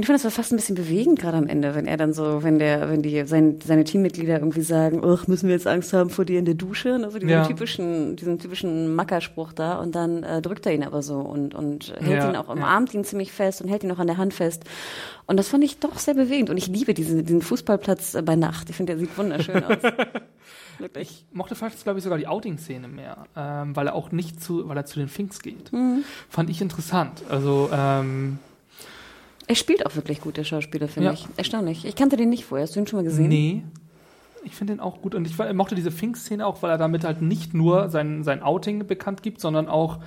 ich fand das war fast ein bisschen bewegend gerade am Ende, wenn er dann so, wenn der, wenn die sein, seine Teammitglieder irgendwie sagen, ach, müssen wir jetzt Angst haben vor dir in der Dusche? Also diesen Ja. typischen, diesen typischen Mackerspruch da und dann äh, drückt er ihn aber so und, und hält Ja, ihn auch, ja. umarmt ihn ziemlich fest und hält ihn auch an der Hand fest. Und das fand ich doch sehr bewegend. Und ich liebe diesen, diesen Fußballplatz äh, bei Nacht. Ich finde, der sieht wunderschön aus. [LAUGHS] Wirklich. mochte vielleicht, glaube ich, sogar die Outing-Szene mehr, ähm, weil er auch nicht zu, weil er zu den Finks geht. Mhm. Fand ich interessant. Also, ähm, Er spielt auch wirklich gut, der Schauspieler, finde Ja. ich. Erstaunlich. Ich kannte den nicht vorher. Hast du ihn schon mal gesehen? nee. Ich finde den auch gut und ich mochte diese Finks-Szene auch, weil er damit halt nicht nur sein, sein Outing bekannt gibt, sondern auch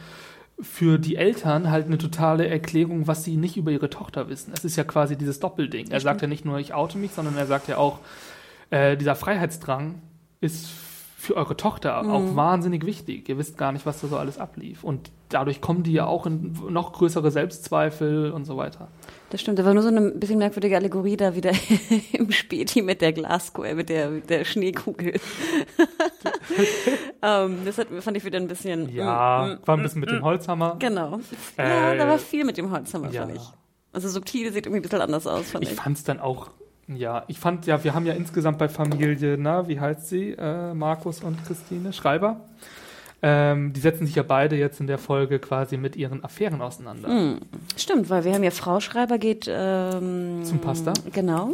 für die Eltern halt eine totale Erklärung, was sie nicht über ihre Tochter wissen. Es ist ja quasi dieses Doppelding. Er sagt ja nicht nur, ich oute mich, sondern er sagt ja auch, äh, dieser Freiheitsdrang ist für eure Tochter auch wahnsinnig wichtig. Ihr wisst gar nicht, was da so alles ablief. Und dadurch kommen die ja auch in noch größere Selbstzweifel und so weiter. Das stimmt, da war nur so eine bisschen merkwürdige Allegorie da wieder [LAUGHS] im Späti mit der Glaskugel, mit der, mit der Schneekugel. [LAUGHS] ähm, das hat, fand ich wieder ein bisschen. Ja, war ein bisschen mit dem Holzhammer. Genau. ja, Äh, da war viel mit dem Holzhammer, ja. fand ich. Also subtil sieht irgendwie ein bisschen anders aus, fand ich. Ich fand es dann auch, ja, ich fand ja, wir haben ja insgesamt bei Familie, na, wie heißt sie, äh, Markus und Christine Schreiber. Ähm, die setzen sich ja beide jetzt in der Folge quasi mit ihren Affären auseinander. Hm. Stimmt, weil wir haben ja Frau Schreiber geht ähm, Zum Pastor. Genau.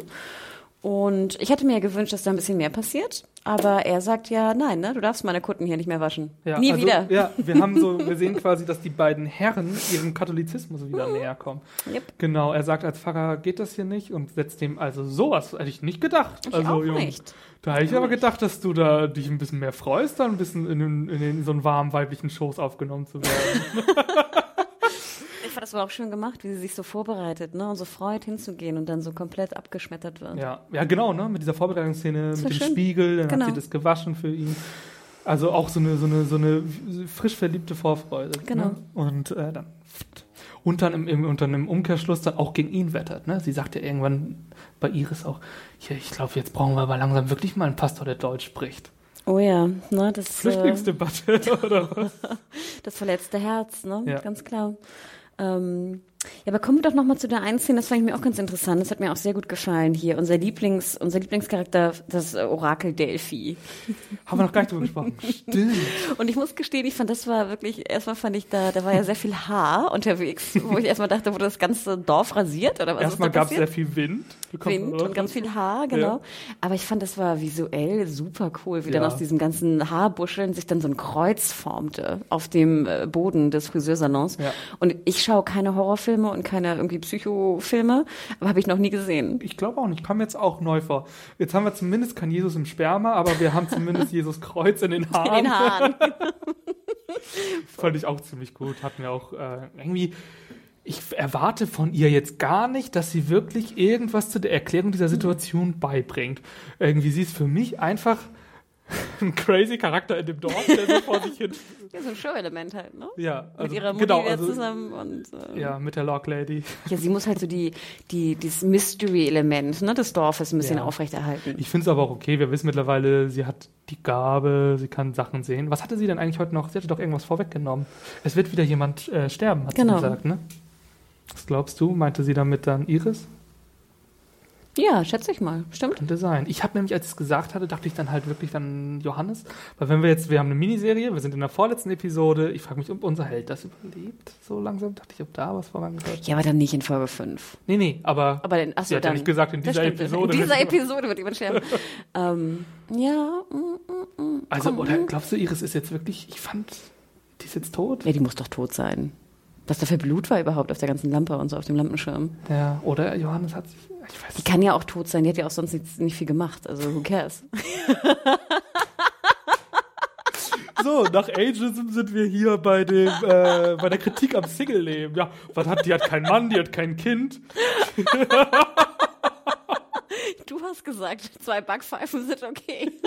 Und ich hätte mir gewünscht, dass da ein bisschen mehr passiert. Aber er sagt ja, nein, ne, du darfst meine Kutten hier nicht mehr waschen. Ja, Nie also, wieder. Ja, wir haben so, [LAUGHS] wir sehen quasi, dass die beiden Herren ihrem Katholizismus wieder näher kommen. Yep. Genau, er sagt als Pfarrer geht das hier nicht und setzt dem also sowas hätte ich nicht gedacht. Ich also auch Junge, nicht. Da hätte ich aber gedacht, dass du da dich ein bisschen mehr freust, da ein bisschen in, in, in so einen warmen weiblichen Schoß aufgenommen zu werden. [LAUGHS] [LAUGHS] Das war auch schön gemacht, wie sie sich so vorbereitet, ne, und so freut hinzugehen und dann so komplett abgeschmettert wird. ja, ja, genau, ne, mit dieser Vorbereitungsszene, mit dem schön. Spiegel, dann Genau. hat sie das gewaschen für ihn. Also auch so eine, so eine, so eine frisch verliebte Vorfreude. Genau. Ne? Und äh, dann und dann im, im, unter einem Umkehrschluss dann auch gegen ihn wettert. Ne? Sie sagt ja irgendwann bei Iris auch, hier, ich glaube, jetzt brauchen wir aber langsam wirklich mal einen Pastor, der Deutsch spricht. Oh ja, ne, das, äh, Flüchtlingsdebatte [LAUGHS] oder was? [LAUGHS] das verletzte Herz, ne, Ja. ganz klar. Ähm, ja, aber kommen wir doch noch mal zu der einen Szene, das fand ich mir auch ganz interessant, das hat mir auch sehr gut gefallen hier. Unser Lieblings, unser Lieblingscharakter, das Orakel Delphi. [LAUGHS] Haben wir noch gar nicht drüber gesprochen. Stimmt. Und ich muss gestehen, ich fand, das war wirklich, erstmal fand ich da, da war ja sehr viel Haar unterwegs, wo ich erstmal dachte, wurde das ganze Dorf rasiert oder was Erstmal gab es sehr viel Wind. Wind und ganz viel Haar, genau. Aber ich fand, das war visuell super cool, wie dann Ja. aus diesem ganzen Haarbuscheln sich dann so ein Kreuz formte auf dem äh, Boden des Friseursalons. Ja. Und ich schaue keine Horrorfilme und keine irgendwie Psychofilme, aber habe ich noch nie gesehen. Ich glaube auch nicht, kam jetzt auch neu vor. Jetzt haben wir zumindest kein Jesus im Sperma, aber wir haben zumindest [LAUGHS] Jesus Kreuz in den Haaren. In den Haaren. [LAUGHS] Fand ich auch ziemlich gut. Hat mir auch äh, irgendwie. Ich erwarte von ihr jetzt gar nicht, dass sie wirklich irgendwas zu der Erklärung dieser Situation beibringt. Irgendwie sie ist für mich einfach [LAUGHS] ein crazy Charakter in dem Dorf, der so vor sich hin. [LAUGHS] Ja, so ein Show-Element halt, ne? Ja, also, Mit ihrer Mutti genau, also, zusammen und äh, Ja, mit der Lock Lady. ja, sie muss halt so die, die, dieses Mystery-Element ne, des Dorfes ein bisschen Ja. aufrechterhalten. Ich finde es aber auch okay. Wir wissen mittlerweile, sie hat die Gabe, sie kann Sachen sehen. Was hatte sie denn eigentlich heute noch? Sie hatte doch irgendwas vorweggenommen. Es wird wieder jemand äh, sterben, hat Genau. sie gesagt, ne? Was glaubst du? Meinte sie damit dann Iris? Ja, schätze ich mal. Stimmt. Könnte sein. Ich habe nämlich, als ich es gesagt hatte, dachte ich dann halt wirklich dann Johannes. Weil wenn wir jetzt, wir haben eine Miniserie, wir sind in der vorletzten Episode. Ich frage mich, ob unser Held das überlebt. So langsam dachte ich, ob da was vorangeht. Ja, aber dann nicht in Folge 5. Nee, nee, aber, Aber dann, achso, sie hat ja dann. nicht gesagt, in dieser. Episode. In dieser Episode wird jemand sterben. [LAUGHS] ähm, ja, mm, mm, mm. Also, Komm, oder mm. glaubst du, Iris ist jetzt wirklich, ich fand, die ist jetzt tot? Ja, die muss doch tot sein. Was da für Blut war überhaupt auf der ganzen Lampe und so auf dem Lampenschirm. Ja, oder Johannes hat sich, Die kann ja auch tot sein, die hat ja auch sonst nicht, nicht viel gemacht. Also, who cares? [LAUGHS] So, nach Ageism sind wir hier bei dem, äh, bei der Kritik am Single-Leben. Ja, was hat, die hat keinen Mann, die hat kein Kind. [LAUGHS] Du hast gesagt, [LAUGHS] zwei Backpfeifen sind okay. [LAUGHS]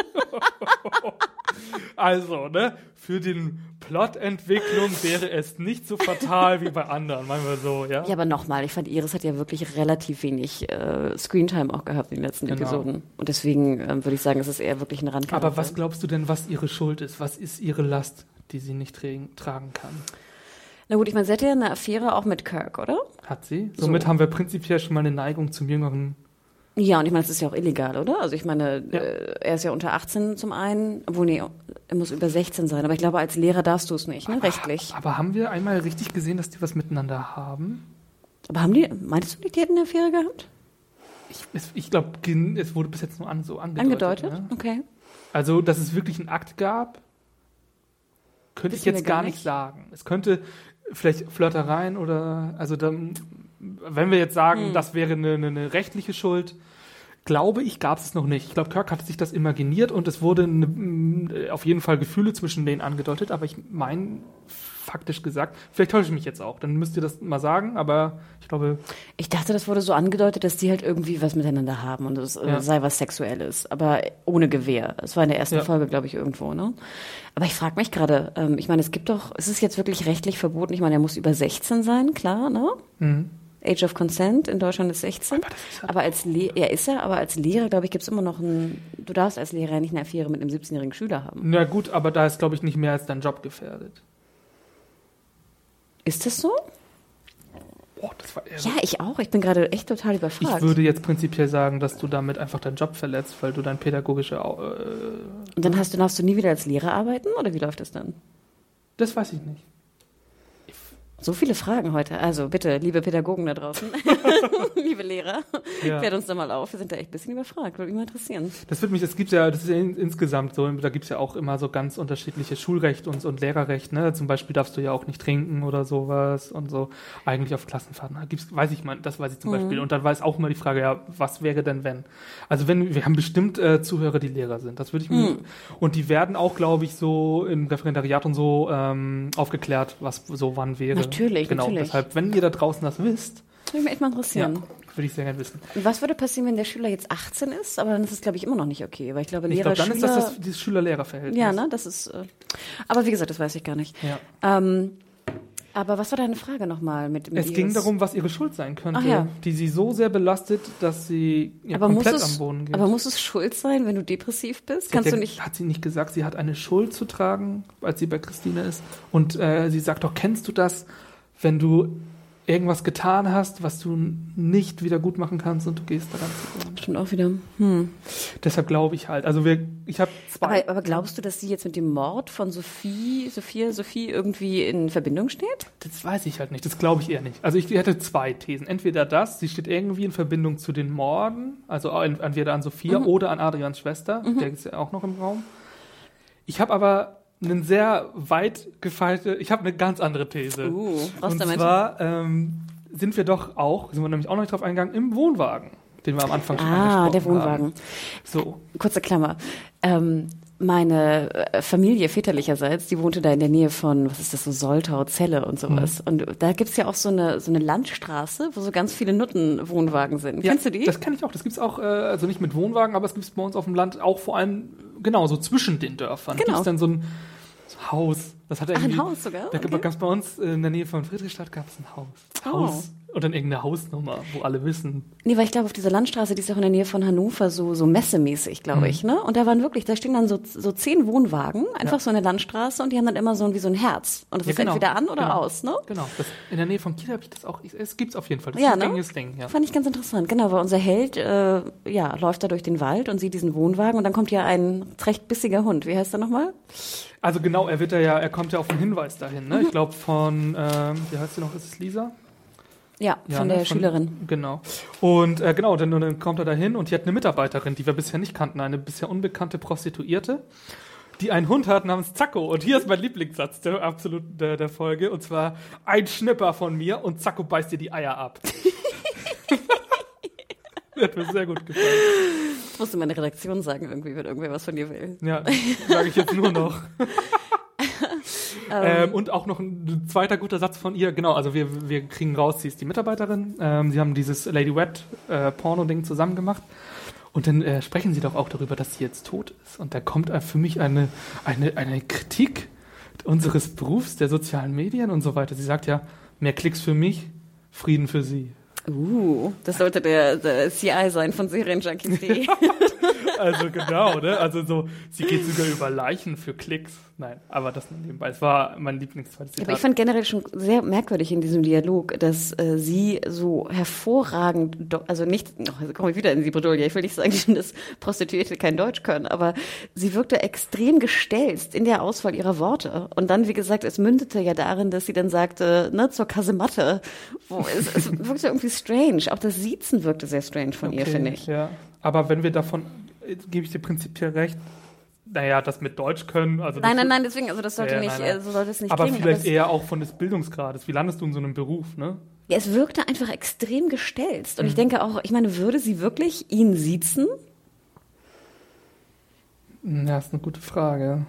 Also, ne, für den Plotentwicklung wäre es nicht so fatal wie bei anderen, meinen wir so, ja? Ja, aber nochmal, ich fand, Iris hat ja wirklich relativ wenig äh, Screentime auch gehabt in den letzten Genau. Episoden. Und deswegen ähm, würde ich sagen, es ist eher wirklich ein Randcharakter. Aber was glaubst du denn, was ihre Schuld ist? Was ist ihre Last, die sie nicht tra- tragen kann? Na gut, ich meine, sie hat ja eine Affäre auch mit Kirk, oder? Hat sie? Somit So. haben wir prinzipiell schon mal eine Neigung zum jüngeren. Ja, und ich meine, es ist ja auch illegal, oder? Also ich meine, Ja. äh, er ist ja unter 18 zum einen, obwohl nee, er muss über 16 sein, aber ich glaube, als Lehrer darfst du es nicht, ne? Rechtlich. Aber haben wir einmal richtig gesehen, dass die was miteinander haben? Aber haben die, meinst du die hätten eine Affäre gehabt? Ich, ich glaube, es wurde bis jetzt nur an, so angedeutet. Angedeutet? Ne? Okay. Also, dass es wirklich einen Akt gab, könnte ich Wissen jetzt wir gar gar nicht nicht. sagen. Es könnte vielleicht Flirtereien oder, also dann, wenn wir jetzt sagen, Hm. das wäre eine, eine, eine rechtliche Schuld, glaube ich, gab es noch nicht. Ich glaube, Kirk hatte sich das imaginiert und es wurde mh, auf jeden Fall Gefühle zwischen denen angedeutet, aber ich meine, faktisch gesagt, vielleicht täusche ich mich jetzt auch, dann müsst ihr das mal sagen, aber ich glaube, Ich dachte, das wurde so angedeutet, dass die halt irgendwie was miteinander haben und es äh, Ja. sei was Sexuelles, aber ohne Gewehr. Es war in der ersten Ja. Folge, glaube ich, irgendwo, ne? Aber ich frage mich gerade, ähm, ich meine, es gibt doch, es ist jetzt wirklich rechtlich verboten, ich meine, er muss über 16 sein, klar, ne? Age of Consent in Deutschland ist 16. Mhm. Aber das ist ja- aber als Le ja, ist er, aber als Lehrer, glaube ich, gibt es immer noch ein, du darfst als Lehrer nicht eine Affäre mit einem 17-jährigen Schüler haben. na gut, aber da ist, glaube ich, nicht mehr als dein Job gefährdet. Ist das so? Boah, das war eher Ja, ich auch. Ich bin gerade echt total Ich überfragt. würde jetzt prinzipiell sagen, dass du damit einfach deinen Job verletzt, weil du dein pädagogische. Äh, Und dann hast du, darfst du nie wieder als Lehrer arbeiten oder wie läuft das dann? das weiß ich nicht. So viele Fragen heute. Also bitte, liebe Pädagogen da draußen, [LAUGHS] [LAUGHS] liebe Lehrer, Ja. klärt uns da mal auf. Wir sind da echt ein bisschen überfragt. Würde mich mal interessieren. Das wird mich, das gibt ja, das ist ja in, insgesamt so, da gibt's ja auch immer so ganz unterschiedliche Schulrecht und, und Lehrerrecht, ne? Zum Beispiel darfst du ja auch nicht trinken oder sowas und so. Eigentlich auf Klassenfahrten. Da gibt's, weiß ich mal, das weiß ich zum Beispiel. Und dann war es auch immer die Frage, ja, was wäre denn wenn? Also wenn, wir haben bestimmt äh, Zuhörer, die Lehrer sind. Das würde ich mir, und die werden auch, glaube ich, so im Referendariat und so ähm, aufgeklärt, was so wann wäre. Natürlich, genau. natürlich. Deshalb, wenn ihr da draußen das wisst, Würde mich echt mal ja, interessieren. würde ich sehr gerne wissen. Was würde passieren, wenn der Schüler jetzt 18 ist? Aber dann ist es, glaube ich, immer noch nicht okay. Weil ich glaube, Ich Lehrer, glaube, dann ist Schüler... das, das dieses Schüler-Lehrer-Verhältnis. ja, ne? Das ist... Äh, aber wie gesagt, das weiß ich gar nicht. Ja. Ähm, aber was war deine Frage nochmal mit, mit Es ging darum, was ihre Schuld sein könnte, ja. die sie so sehr belastet, dass sie ja, aber komplett es, am Boden geht. aber muss es Schuld sein, wenn du depressiv bist? Sie Kannst hat du ja- nicht... Hat sie nicht gesagt, sie hat eine Schuld zu tragen, als sie bei Christine ist. Und äh, sie sagt doch, kennst du das, wenn du irgendwas getan hast, was du nicht wieder gut machen kannst und du gehst daran zugrunde? Stimmt auch wieder. Hm. Deshalb glaube ich halt. Also wir, ich habe zwei. Aber, aber glaubst du, dass sie jetzt mit dem Mord von Sophie, Sophia, Sophie irgendwie in Verbindung steht? Das weiß ich halt nicht. Das glaube ich eher nicht. Also ich hätte zwei Thesen. Entweder das, sie steht irgendwie in Verbindung zu den Morden, also en- entweder an Sophia Mhm. oder an Adrians Schwester, der ist ja auch noch im Raum. Ich habe aber einen sehr weit gefeilte, ich habe eine ganz andere These. Uh, Und Rostermensch. zwar ähm, sind wir doch auch, sind wir nämlich auch noch nicht drauf eingegangen, im Wohnwagen, den wir am Anfang schon Ah, angesprochen der Wohnwagen. Haben. So, Kurze Klammer. Ähm, meine äh, Familie väterlicherseits, die wohnte da in der Nähe von, was ist das, so Soltau, Celle und sowas. Und da gibt's ja auch so eine, so eine Landstraße, wo so ganz viele Nuttenwohnwagen sind. Ja, Kennst du die? Das kenne ich auch. Das gibt's auch, äh, also nicht mit Wohnwagen, aber es gibt's bei uns auf dem Land auch vor allem, genau, so zwischen den Dörfern. Genau. Gibt's dann so ein Haus. Das hat Ach, ein Haus sogar? Da Okay. gab's bei uns in der Nähe von Friedrichstadt gab's ein Haus. Oh. Haus. Und dann irgendeine Hausnummer, wo alle wissen. Nee, weil ich glaube, auf dieser Landstraße, die ist auch in der Nähe von Hannover, so, so messemäßig, glaube Mhm. ich, ne? Und da waren wirklich, da stehen dann so, so zehn Wohnwagen, einfach so in der Landstraße und die haben dann immer so ein, wie so ein Herz. Und das Ja, ist genau. entweder an oder Genau. aus, ne? Genau. Das, in der Nähe von Kiel habe ich das auch. Es gibt's auf jeden Fall. Das Ja, ist ein ne? gängiges Ding, ja. Fand ich ganz interessant, genau, weil unser Held, äh, ja, läuft da durch den Wald und sieht diesen Wohnwagen und dann kommt ja ein recht bissiger Hund. Wie heißt der nochmal? Also genau, er wird ja, er kommt ja auf einen Hinweis dahin, ne? Mhm. Ich glaube von, ähm, wie heißt sie noch, ist es Lisa? Ja, Ja, von ne, der Schülerin. Genau. Und äh, genau, dann, dann kommt er dahin und die hat eine Mitarbeiterin, die wir bisher nicht kannten, eine bisher unbekannte Prostituierte, die einen Hund hat namens Zacko. Und hier ist mein Lieblingssatz der absolut der, der Folge. Und zwar ein Schnipper von mir und Zacko beißt dir die Eier ab. [LAUGHS] Hat mir sehr gut gefallen. Das musste meine Redaktion sagen, irgendwie, wenn irgendwer was von dir will. Ja, sage ich jetzt nur noch. [LAUGHS] ähm, und auch noch ein zweiter guter Satz von ihr. Genau, also wir, wir kriegen raus, sie ist die Mitarbeiterin. Ähm, sie haben dieses Lady Wet äh, Porno-Ding zusammen gemacht. Und dann äh, sprechen sie doch auch darüber, dass sie jetzt tot ist. Und da kommt für mich eine, eine, eine Kritik unseres Berufs, der sozialen Medien und so weiter. Sie sagt ja, mehr Klicks für mich, Frieden für sie. Uh, das sollte der, der CI sein von Serienjunkies.de. [LAUGHS] Also genau, ne? Also so, sie geht sogar über Leichen für Klicks. Nein, aber das nebenbei. Es war mein Lieblingszweites Zitat. Aber ich fand generell schon sehr merkwürdig in diesem Dialog, dass äh, sie so hervorragend, also nicht, oh, komme ich wieder in die Bredouille, ich will nicht sagen, dass Prostituierte kein Deutsch können, aber sie wirkte extrem gestelzt in der Auswahl ihrer Worte. Und dann, wie gesagt, es mündete ja darin, dass sie dann sagte, ne, zur Kasematte. Wo es, es wirkte irgendwie strange. Auch das Siezen wirkte sehr strange von ihr, Okay, finde ich. Ja, aber wenn wir davon, gebe ich dir prinzipiell recht, naja, das mit Deutsch können, also Nein, nein, nein, deswegen, also das sollte Ja, nicht, nein, nein. äh, so sollte es nicht aber klingen. vielleicht es- eher auch von des Bildungsgrades. Wie landest du in so einem Beruf, ne? Ja, es wirkte einfach extrem gestelzt. Mhm. Und ich denke auch, ich meine, würde sie wirklich ihn siezen? Hm, Ja, ist eine gute Frage.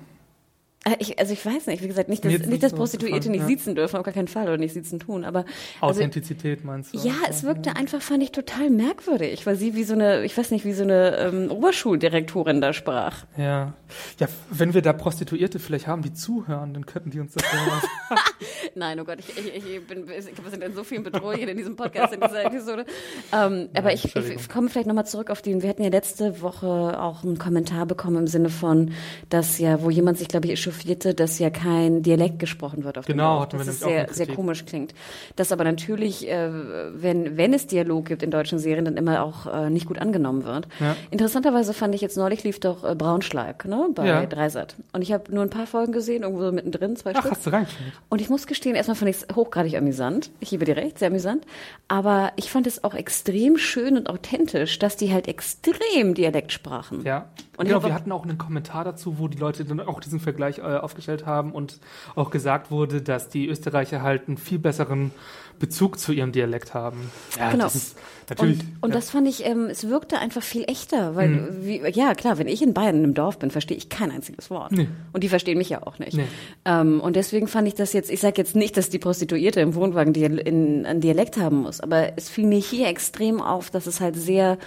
Äh, Ich, also ich weiß nicht, wie gesagt, nicht, dass, nicht, nicht dass Prostituierte aufgefallen, nicht ja. siezen dürfen, auf gar keinen Fall, oder nicht siezen tun, aber also, Authentizität meinst du? ja, es wirkte einfach, fand ich, total merkwürdig, weil sie wie so eine, ich weiß nicht, wie so eine ähm, Oberschuldirektorin da sprach. Ja. Ja, wenn wir da Prostituierte vielleicht haben, die zuhören, dann könnten die uns das ja mal [LAUGHS] Nein, oh Gott, ich, ich, ich bin, ich glaube, wir sind in so vielen Bedrohungen in diesem Podcast, in dieser [LAUGHS] Episode. Ähm, aber ich, ich komme vielleicht nochmal zurück auf den, wir hatten ja letzte Woche auch einen Kommentar bekommen im Sinne von, dass ja, wo jemand sich, glaube ich, echauffierte, dass ja kein Dialekt gesprochen wird auf dem Genau, Dorf. hatten wir dass es sehr, sehr komisch klingt. Das aber natürlich, äh, wenn, wenn es Dialog gibt in deutschen Serien, dann immer auch äh, nicht gut angenommen wird. Ja. Interessanterweise fand ich jetzt neulich lief doch äh, Braunschlag ne, bei Ja. Dreisat. Und ich habe nur ein paar Folgen gesehen, irgendwo so mittendrin, zwei Ach, Stück. hast du reingeschaut? Und ich muss gestehen, erstmal fand ich es hochgradig amüsant. Ich gebe dir recht, sehr amüsant. Aber ich fand es auch extrem schön und authentisch, dass die halt extrem Dialekt sprachen. Ja. Und genau, wir hatten auch einen Kommentar dazu, wo die Leute dann auch diesen Vergleich äh, aufgestellt haben und auch gesagt wurde, dass die Österreicher halt einen viel besseren Bezug zu ihrem Dialekt haben. Ja, Genau. das ist natürlich. Und, und ja. Mhm. das fand ich, ähm, es wirkte einfach viel echter, weil, wie, ja klar, wenn ich in Bayern in einem Dorf bin, verstehe ich kein einziges Wort. Nee. Und die verstehen mich ja auch nicht. Nee. Ähm, und deswegen fand ich das jetzt, ich sage jetzt nicht, dass die Prostituierte im Wohnwagen Dial in, einen Dialekt haben muss, aber es fiel mir hier extrem auf, dass es halt sehr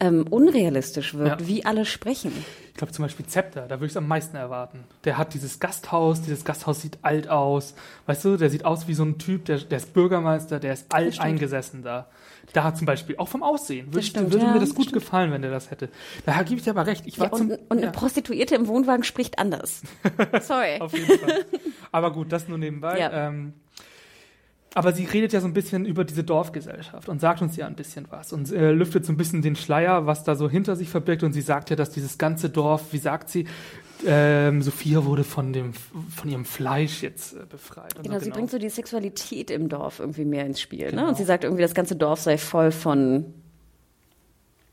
ähm, unrealistisch wirkt, Ja. wie alle sprechen. Ich glaube zum Beispiel Zepter, da würde ich es am meisten erwarten. Der hat dieses Gasthaus, dieses Gasthaus sieht alt aus. Weißt du, der sieht aus wie so ein Typ, der, der ist Bürgermeister, der ist alt eingesessen da. Da hat zum Beispiel, auch vom Aussehen, würde, stimmt, würde ja, mir das das gut stimmt. gefallen, wenn der das hätte. Da gebe ich dir aber recht. Ich war Ja, und, zum, und eine ja, Prostituierte im Wohnwagen spricht anders. [LAUGHS] Sorry. auf jeden Fall. Aber gut, das nur nebenbei. Ja. Ähm, aber sie redet ja so ein bisschen über diese Dorfgesellschaft und sagt uns ja ein bisschen was und äh, lüftet so ein bisschen den Schleier, was da so hinter sich verbirgt. Und sie sagt ja, dass dieses ganze Dorf, wie sagt sie, ähm, Sophia wurde von dem von ihrem Fleisch jetzt äh, befreit. Genau, so, sie bringt so die Sexualität im Dorf irgendwie mehr ins Spiel. Ne? Genau. Und sie sagt irgendwie, das ganze Dorf sei voll von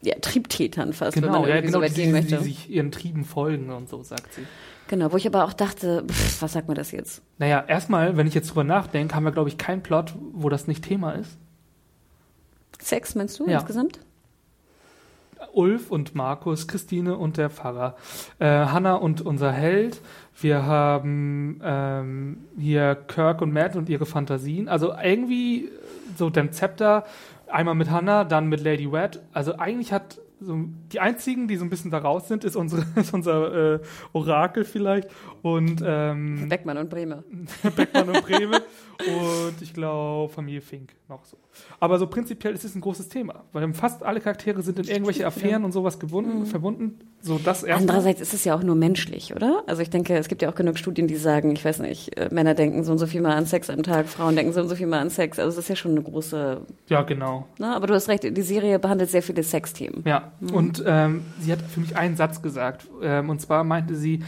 ja, Triebtätern fast, wenn Genau, man ja, irgendwie genau, so weit die, gehen möchte. die sich ihren Trieben folgen und so, sagt sie. Genau, wo ich aber auch dachte, pff, was sagt mir das jetzt? Naja, erstmal, wenn ich jetzt drüber nachdenke, haben wir, glaube ich, keinen Plot, wo das nicht Thema ist. Sex meinst du Ja. insgesamt? Ulf und Markus, Christine und der Pfarrer, äh, Hannah und unser Held. Wir haben ähm, hier Kirk und Matt und ihre Fantasien. Also irgendwie so dann Zepter, einmal mit Hannah, dann mit Lady Wet. Also eigentlich hat so die einzigen, die so ein bisschen da raus sind, ist unsere, [LAUGHS] ist unser äh, Orakel vielleicht und ähm, Beckmann und Bremer. [LAUGHS] Beckmann und Breme und ich glaube Familie Fink noch so. Aber so prinzipiell ist es ein großes Thema, weil fast alle Charaktere sind in irgendwelche Affären und sowas gebunden, verbunden. So das. Andererseits ist es ja auch nur menschlich, oder? Also ich denke, es gibt ja auch genug Studien, die sagen, ich weiß nicht, äh, Männer denken so und so viel mal an Sex am Tag, Frauen denken so und so viel mal an Sex. Also das ist ja schon eine große, Ja, genau. ne? Aber du hast recht, die Serie behandelt sehr viele Sexthemen. Ja. Und ähm, sie hat für mich einen Satz gesagt. Ähm, und zwar meinte sie,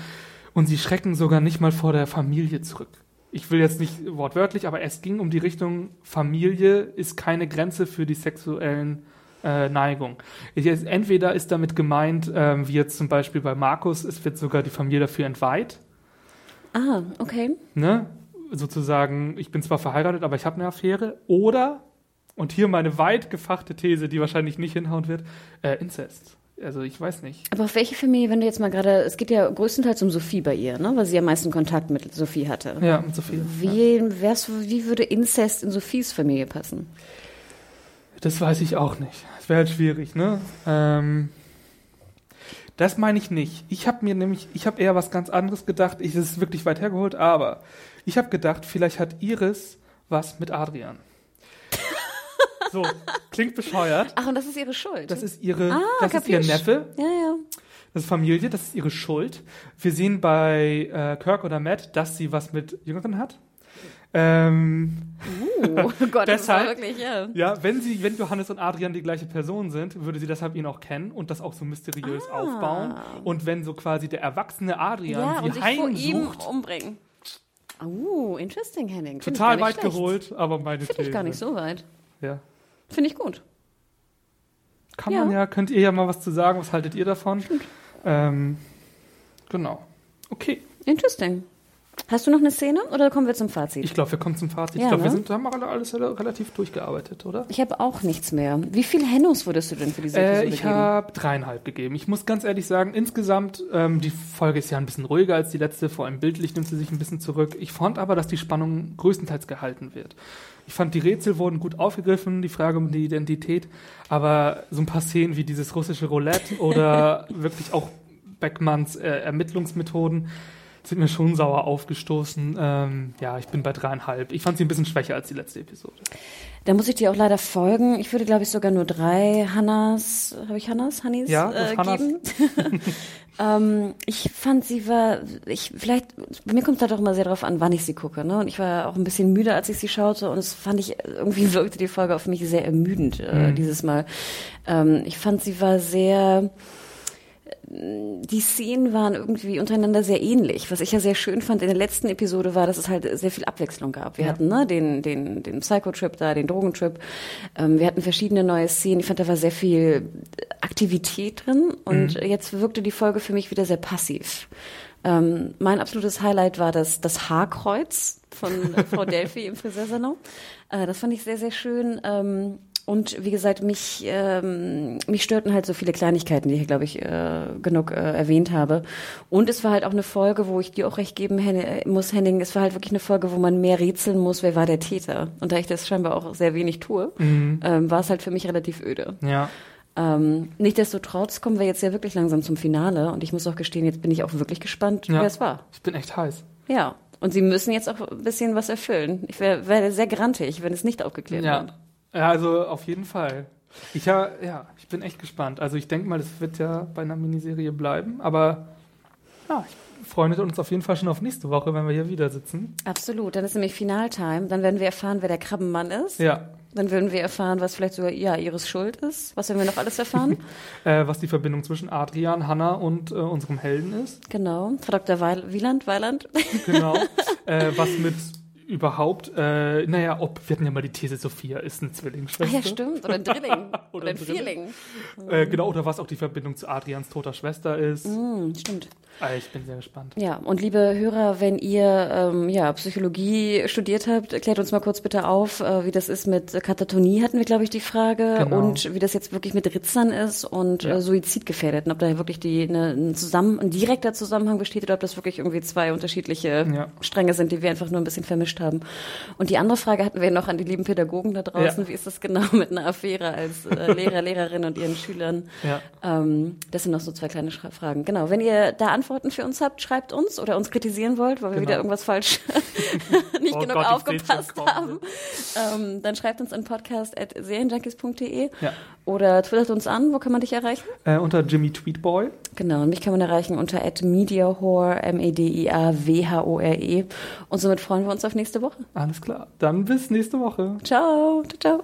und sie schrecken sogar nicht mal vor der Familie zurück. Ich will jetzt nicht wortwörtlich, aber es ging um die Richtung, Familie ist keine Grenze für die sexuellen äh, Neigung. Ich, entweder ist damit gemeint, ähm, wie jetzt zum Beispiel bei Markus, es wird sogar die Familie dafür entweiht. Ah, okay. ne, sozusagen, ich bin zwar verheiratet, aber ich habe eine Affäre. Oder, und hier meine weit gefachte These, die wahrscheinlich nicht hinhauen wird, äh, Inzest. Also ich weiß nicht. Aber auf welche Familie, wenn du jetzt mal gerade, es geht ja größtenteils um Sophie bei ihr, ne? Weil sie am meisten Kontakt mit Sophie hatte. Ja, mit so viel. Ja. Wie, wär's, wie würde Inzest in Sophies Familie passen? Das weiß ich auch nicht. Das wäre halt schwierig, ne? Ähm, das meine ich nicht. Ich habe mir nämlich, ich habe eher was ganz anderes gedacht. Ich, das ist wirklich weit hergeholt, aber ich habe gedacht, vielleicht hat Iris was mit Adrian. So, klingt bescheuert. Ach, und das ist ihre Schuld. Das ist ihre, ah, das ist ihr. Neffe. Ja, ja. Das ist Familie, das ist ihre Schuld. Wir sehen bei äh, Kirk oder Matt, dass sie was mit Jüngeren hat. Ähm, Oh [LAUGHS] Gott, das war Deshalb- wirklich, ja. ja, wenn sie, wenn Johannes und Adrian die gleiche Person sind, würde sie deshalb ihn auch kennen und das auch so mysteriös Ah. aufbauen. Und wenn so quasi der erwachsene Adrian Ja, sie und sich vor ihm heimsucht, umbringen. Oh, interesting, Henning. Total weit schlecht. geholt, aber meine Finde ich gar nicht so weit. Ja. Finde ich gut. Kann Ja. man ja, könnt ihr ja mal was zu sagen, was haltet ihr davon? Ähm, genau. Okay. Interesting. Hast du noch eine Szene oder kommen wir zum Fazit? Ich glaube, wir kommen zum Fazit. Ja, ich glaube, wir ne? sind, haben alle alles rel- relativ durchgearbeitet, oder? Ich habe auch nichts mehr. Wie viel Hennos würdest du denn für diese Äh, Episode ich geben? habe dreieinhalb gegeben. Ich muss ganz ehrlich sagen, insgesamt, ähm, die Folge ist ja ein bisschen ruhiger als die letzte, vor allem bildlich nimmt sie sich ein bisschen zurück. Ich fand aber, dass die Spannung größtenteils gehalten wird. Ich fand, die Rätsel wurden gut aufgegriffen, die Frage um die Identität, aber so ein paar Szenen wie dieses russische Roulette oder [LAUGHS] wirklich auch Beckmanns äh, Ermittlungsmethoden, sind mir schon sauer aufgestoßen. Ähm, ja, ich bin bei dreieinhalb. Ich fand sie ein bisschen schwächer als die letzte Episode. Da muss ich dir auch leider folgen. Ich würde, glaube ich, sogar nur drei Hannas, habe ich Hannas, Hannis Ja, äh, Hannas. geben. [LAUGHS] ähm, ich fand, sie war, ich vielleicht, bei mir kommt es halt auch immer sehr darauf an, wann ich sie gucke. Ne? Und ich war auch ein bisschen müde, als ich sie schaute. Und es fand ich, irgendwie [LAUGHS] wirkte die Folge auf mich sehr ermüdend äh, Mhm. dieses Mal. Ähm, ich fand, sie war sehr die Szenen waren irgendwie untereinander sehr ähnlich. Was ich ja sehr schön fand in der letzten Episode war, dass es halt sehr viel Abwechslung gab. Wir Ja. hatten ne, den, den, den Psychotrip da, den Drogentrip. Ähm, wir hatten verschiedene neue Szenen. Ich fand, da war sehr viel Aktivität drin. Und jetzt wirkte die Folge für mich wieder sehr passiv. Ähm, mein absolutes Highlight war das, das Haarkreuz von äh, Frau [LAUGHS] Delphi im Friseursalon. Äh, das fand ich sehr, sehr schön. Ähm, und wie gesagt, mich, ähm, mich störten halt so viele Kleinigkeiten, die ich, glaube ich, äh, genug äh, erwähnt habe. Und es war halt auch eine Folge, wo ich dir auch recht geben Hen äh, muss, Henning, es war halt wirklich eine Folge, wo man mehr rätseln muss, wer war der Täter. Und da ich das scheinbar auch sehr wenig tue, ähm, war es halt für mich relativ öde. Ja. Ähm, Nichtsdestotrotz kommen wir jetzt ja wirklich langsam zum Finale und ich muss auch gestehen, jetzt bin ich auch wirklich gespannt, ja. wer es war. Ich bin echt heiß. Ja. Und sie müssen jetzt auch ein bisschen was erfüllen. Ich wäre wär sehr grantig, wenn es nicht aufgeklärt Ja. wird. Ja, also auf jeden Fall. Ich ja, ja, ich bin echt gespannt. Also ich denke mal, das wird ja bei einer Miniserie bleiben, aber ja, ich freue uns auf jeden Fall schon auf nächste Woche, wenn wir hier wieder sitzen. Absolut. Dann ist nämlich Finaltime. Dann werden wir erfahren, wer der Krabbenmann ist. Ja. Dann würden wir erfahren, was vielleicht sogar ja, Iris Schuld ist. Was werden wir noch alles erfahren? [LAUGHS] Äh, was die Verbindung zwischen Adrian, Hanna und äh, unserem Helden ist. genau. Frau Dr. Weil Wieland, Weiland. Genau. [LAUGHS] äh, was mit überhaupt, äh, naja, ob, wir hatten ja mal die These, Sophia ist eine Ah Zwillingsschwester. ja, stimmt. Oder ein [LAUGHS] Drilling. Oder, ein ein. Vierling. Äh, genau, oder was auch die Verbindung zu Adrians toter Schwester ist. Hm, stimmt. Äh, ich bin sehr gespannt. Ja, und liebe Hörer, wenn ihr ähm, ja, Psychologie studiert habt, klärt uns mal kurz bitte auf, äh, wie das ist mit Katatonie, hatten wir, glaube ich, die Frage, Genau. und wie das jetzt wirklich mit Ritzern ist und Ja. äh, Suizidgefährdeten, ob da wirklich die, eine, ein, Zusammen ein direkter Zusammenhang besteht oder ob das wirklich irgendwie zwei unterschiedliche Ja. Stränge sind, die wir einfach nur ein bisschen vermischt haben. Und die andere Frage hatten wir noch an die lieben Pädagogen da draußen, Ja. wie ist das genau [LAUGHS] mit einer Affäre als äh, Lehrer, Lehrerin und ihren Schülern? Ja. Ähm, das sind noch so zwei kleine Schra Fragen. Genau, wenn ihr da Antworten für uns habt, schreibt uns oder uns kritisieren wollt, weil wir Genau. wieder irgendwas falsch [LAUGHS] nicht Oh genug Gott, aufgepasst kommen. haben. Ähm, dann schreibt uns an podcast.serienjunkies.de Ja. oder twittert uns an. Wo kann man dich erreichen? Äh, unter Jimmy Tweetboy. Genau, und mich kann man erreichen unter @mediahore, M-E-D-I-A-W-H-O-R-E. Und somit freuen wir uns auf nächste Woche. Alles klar. Dann bis nächste Woche. Ciao, ciao, ciao.